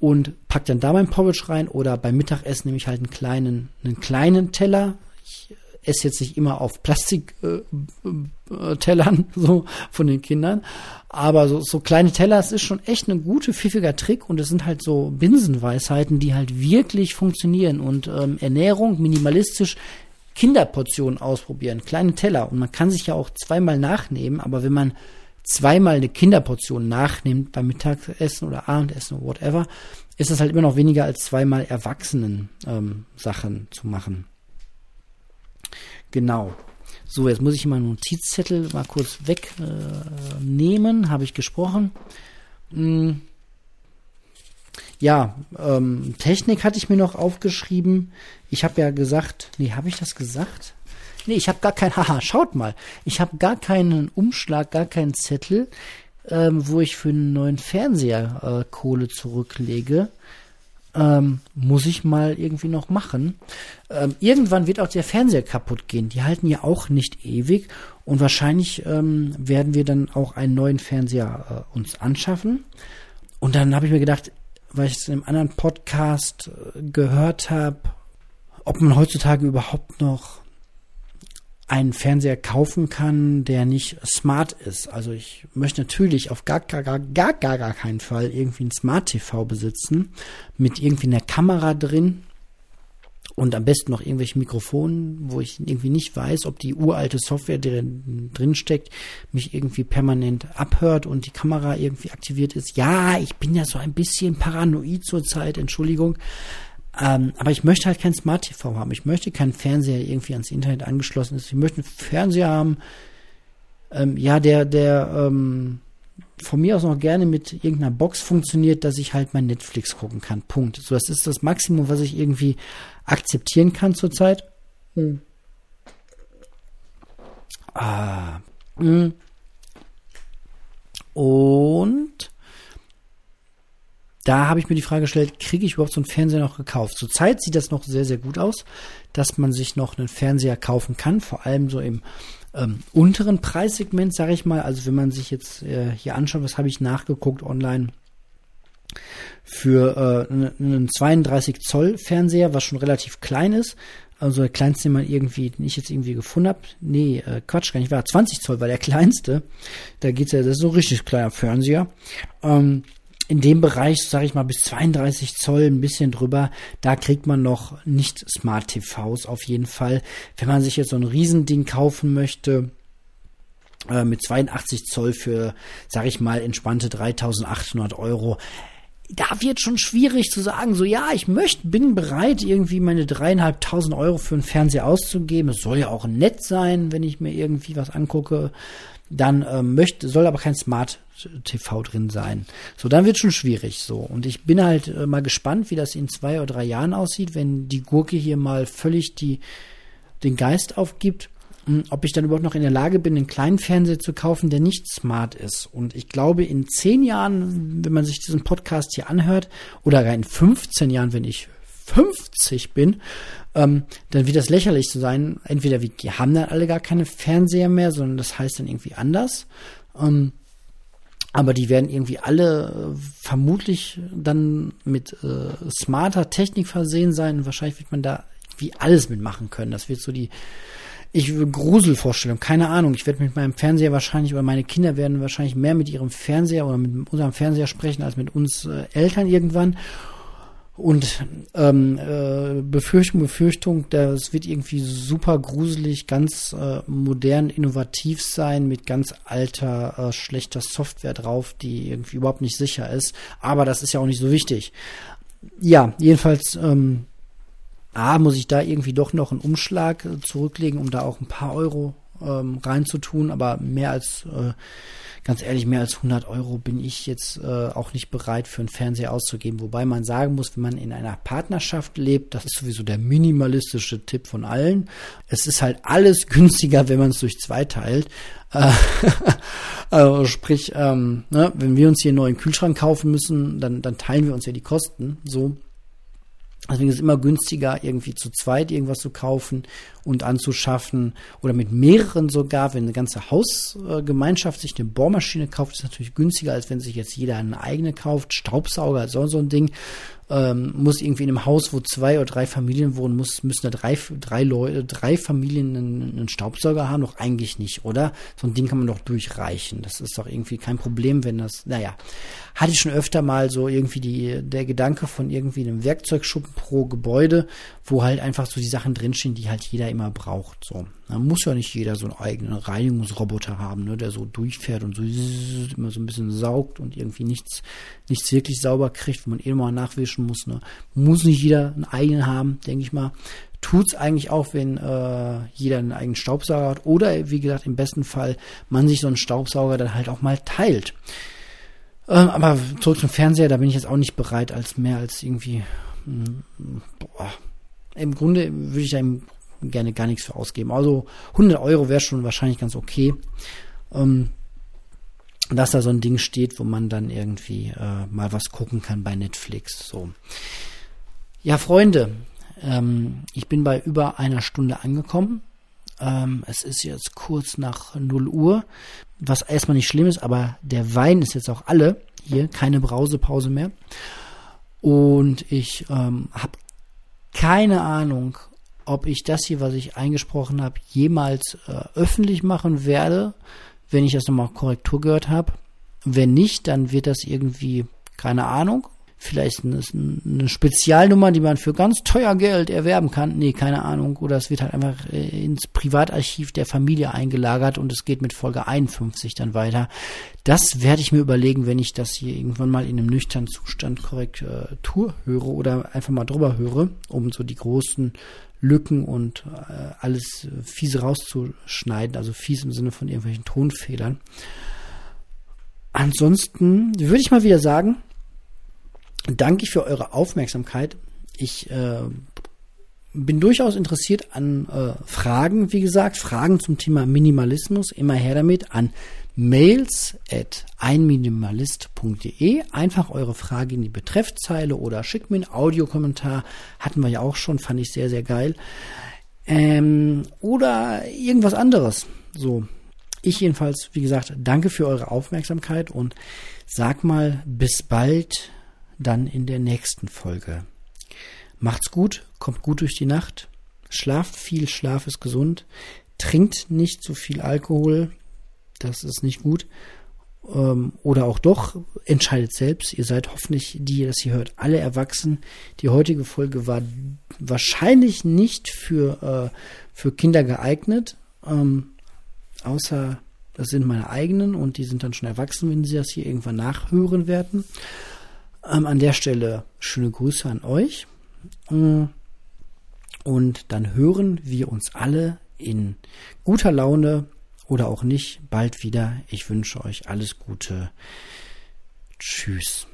und pack dann da mein Porridge rein oder beim Mittagessen nehme ich halt einen kleinen, einen kleinen Teller. Ich esse jetzt nicht immer auf Plastiktellern äh, äh, so von den Kindern, aber so, so kleine Teller, das ist schon echt ein guter, pfiffiger Trick und es sind halt so Binsenweisheiten, die halt wirklich funktionieren und ähm, Ernährung minimalistisch Kinderportionen ausprobieren, kleine Teller. Und man kann sich ja auch zweimal nachnehmen, aber wenn man zweimal eine Kinderportion nachnimmt beim Mittagessen oder Abendessen oder whatever, ist das halt immer noch weniger als zweimal Erwachsenen ähm, Sachen zu machen. Genau. So, jetzt muss ich mal einen Notizzettel mal kurz wegnehmen. Äh, Habe ich gesprochen. Hm. Ja, ähm, Technik hatte ich mir noch aufgeschrieben. Ich habe ja gesagt, nee, habe ich das gesagt? Nee, ich habe gar kein, haha, schaut mal, ich habe gar keinen Umschlag, gar keinen Zettel, ähm, wo ich für einen neuen Fernseher äh, Kohle zurücklege. Ähm, muss ich mal irgendwie noch machen. Ähm, irgendwann wird auch der Fernseher kaputt gehen. Die halten ja auch nicht ewig und wahrscheinlich ähm, werden wir dann auch einen neuen Fernseher äh, uns anschaffen. Und dann habe ich mir gedacht, weil ich es in einem anderen Podcast äh, gehört habe, ob man heutzutage überhaupt noch einen Fernseher kaufen kann, der nicht smart ist. Also ich möchte natürlich auf gar, gar, gar, gar, gar, gar keinen Fall irgendwie ein Smart TV besitzen mit irgendwie einer Kamera drin und am besten noch irgendwelche Mikrofonen, wo ich irgendwie nicht weiß, ob die uralte Software, die drin steckt, mich irgendwie permanent abhört und die Kamera irgendwie aktiviert ist. Ja, ich bin ja so ein bisschen paranoid zurzeit, Entschuldigung. Ähm, aber ich möchte halt kein Smart TV haben. Ich möchte keinen Fernseher der irgendwie ans Internet angeschlossen ist. Ich möchte einen Fernseher haben, ähm, ja, der, der ähm, von mir aus noch gerne mit irgendeiner Box funktioniert, dass ich halt mein Netflix gucken kann. Punkt. So, das ist das Maximum, was ich irgendwie akzeptieren kann zurzeit. Hm. Ah. Hm. Und da habe ich mir die Frage gestellt, kriege ich überhaupt so einen Fernseher noch gekauft? Zurzeit sieht das noch sehr, sehr gut aus, dass man sich noch einen Fernseher kaufen kann, vor allem so im ähm, unteren Preissegment, sage ich mal. Also wenn man sich jetzt äh, hier anschaut, was habe ich nachgeguckt online für äh, einen 32 Zoll Fernseher, was schon relativ klein ist. Also der kleinste, den man irgendwie, nicht jetzt irgendwie gefunden habe. Nee, äh, Quatsch, gar nicht war 20 Zoll war der kleinste. Da geht's ja, das ist so richtig kleiner Fernseher. Ähm, in dem Bereich, sage ich mal, bis 32 Zoll, ein bisschen drüber, da kriegt man noch nicht Smart TVs auf jeden Fall. Wenn man sich jetzt so ein Riesending kaufen möchte, äh, mit 82 Zoll für, sage ich mal, entspannte 3800 Euro, da wird schon schwierig zu sagen, so ja, ich möchte, bin bereit, irgendwie meine dreieinhalbtausend Euro für einen Fernseher auszugeben. Es soll ja auch nett sein, wenn ich mir irgendwie was angucke dann ähm, möchte, soll aber kein Smart TV drin sein. So, dann wird schon schwierig so. Und ich bin halt äh, mal gespannt, wie das in zwei oder drei Jahren aussieht, wenn die Gurke hier mal völlig die, den Geist aufgibt. Hm, ob ich dann überhaupt noch in der Lage bin, einen kleinen Fernseher zu kaufen, der nicht smart ist. Und ich glaube, in zehn Jahren, wenn man sich diesen Podcast hier anhört, oder gar in 15 Jahren, wenn ich 50 bin, ähm, dann wird das lächerlich zu sein. Entweder wir haben dann alle gar keine Fernseher mehr, sondern das heißt dann irgendwie anders. Ähm, aber die werden irgendwie alle äh, vermutlich dann mit äh, smarter Technik versehen sein. Und wahrscheinlich wird man da wie alles mitmachen können. Das wird so die ich Gruselvorstellung, keine Ahnung. Ich werde mit meinem Fernseher wahrscheinlich, oder meine Kinder werden wahrscheinlich mehr mit ihrem Fernseher oder mit unserem Fernseher sprechen als mit uns äh, Eltern irgendwann. Und ähm, äh, Befürchtung, Befürchtung, das wird irgendwie super gruselig, ganz äh, modern, innovativ sein, mit ganz alter, äh, schlechter Software drauf, die irgendwie überhaupt nicht sicher ist. Aber das ist ja auch nicht so wichtig. Ja, jedenfalls, ähm, A, muss ich da irgendwie doch noch einen Umschlag äh, zurücklegen, um da auch ein paar Euro ähm, reinzutun, aber mehr als äh, ganz ehrlich, mehr als 100 Euro bin ich jetzt äh, auch nicht bereit für einen Fernseher auszugeben. Wobei man sagen muss, wenn man in einer Partnerschaft lebt, das ist sowieso der minimalistische Tipp von allen. Es ist halt alles günstiger, wenn man es durch zwei teilt. Äh, also sprich, ähm, ne, wenn wir uns hier einen neuen Kühlschrank kaufen müssen, dann, dann teilen wir uns ja die Kosten. So. Deswegen ist es immer günstiger, irgendwie zu zweit irgendwas zu kaufen und anzuschaffen oder mit mehreren sogar. Wenn eine ganze Hausgemeinschaft sich eine Bohrmaschine kauft, ist es natürlich günstiger, als wenn sich jetzt jeder eine eigene kauft. Staubsauger, so, so ein Ding ähm, muss irgendwie in einem Haus, wo zwei oder drei Familien wohnen, muss, müssen da drei, drei Leute, drei Familien einen, einen Staubsauger haben? Doch eigentlich nicht, oder? So ein Ding kann man doch durchreichen. Das ist doch irgendwie kein Problem, wenn das, naja. Hatte ich schon öfter mal so irgendwie die, der Gedanke von irgendwie einem Werkzeugschuppen pro Gebäude, wo halt einfach so die Sachen drinstehen, die halt jeder immer braucht, so. Da muss ja nicht jeder so einen eigenen Reinigungsroboter haben, ne, der so durchfährt und so immer so ein bisschen saugt und irgendwie nichts, nichts wirklich sauber kriegt, wo man eh mal nachwischen muss. Ne. Muss nicht jeder einen eigenen haben, denke ich mal. Tut's eigentlich auch, wenn äh, jeder einen eigenen Staubsauger hat. Oder wie gesagt, im besten Fall man sich so einen Staubsauger dann halt auch mal teilt. Ähm, aber zurück zum Fernseher, da bin ich jetzt auch nicht bereit, als mehr als irgendwie. Mh, hm, boah. Im Grunde würde ich im gerne gar nichts für ausgeben. Also 100 Euro wäre schon wahrscheinlich ganz okay. Ähm, dass da so ein Ding steht, wo man dann irgendwie äh, mal was gucken kann bei Netflix. So. Ja, Freunde, ähm, ich bin bei über einer Stunde angekommen. Ähm, es ist jetzt kurz nach 0 Uhr, was erstmal nicht schlimm ist, aber der Wein ist jetzt auch alle. Hier, keine Brausepause mehr. Und ich ähm, habe keine Ahnung, ob ich das hier, was ich eingesprochen habe, jemals äh, öffentlich machen werde, wenn ich das nochmal Korrektur gehört habe. Wenn nicht, dann wird das irgendwie, keine Ahnung, vielleicht eine, eine Spezialnummer, die man für ganz teuer Geld erwerben kann. Nee, keine Ahnung. Oder es wird halt einfach äh, ins Privatarchiv der Familie eingelagert und es geht mit Folge 51 dann weiter. Das werde ich mir überlegen, wenn ich das hier irgendwann mal in einem nüchternen Zustand Korrektur äh, höre oder einfach mal drüber höre, um so die großen Lücken und äh, alles fiese rauszuschneiden, also fies im Sinne von irgendwelchen Tonfehlern. Ansonsten würde ich mal wieder sagen, danke ich für eure Aufmerksamkeit. Ich äh, bin durchaus interessiert an äh, Fragen, wie gesagt, Fragen zum Thema Minimalismus, immer her damit an mails at einminimalist.de. Einfach eure Frage in die Betreffzeile oder schickt mir einen Audiokommentar. Hatten wir ja auch schon, fand ich sehr, sehr geil. Ähm, oder irgendwas anderes. So. Ich jedenfalls, wie gesagt, danke für eure Aufmerksamkeit und sag mal bis bald dann in der nächsten Folge. Macht's gut, kommt gut durch die Nacht, schlaft viel, Schlaf ist gesund, trinkt nicht zu viel Alkohol, das ist nicht gut. Ähm, oder auch doch, entscheidet selbst. Ihr seid hoffentlich, die ihr das hier hört, alle erwachsen. Die heutige Folge war wahrscheinlich nicht für, äh, für Kinder geeignet. Ähm, außer das sind meine eigenen und die sind dann schon erwachsen, wenn sie das hier irgendwann nachhören werden. Ähm, an der Stelle schöne Grüße an euch. Äh, und dann hören wir uns alle in guter Laune oder auch nicht bald wieder. Ich wünsche euch alles Gute. Tschüss.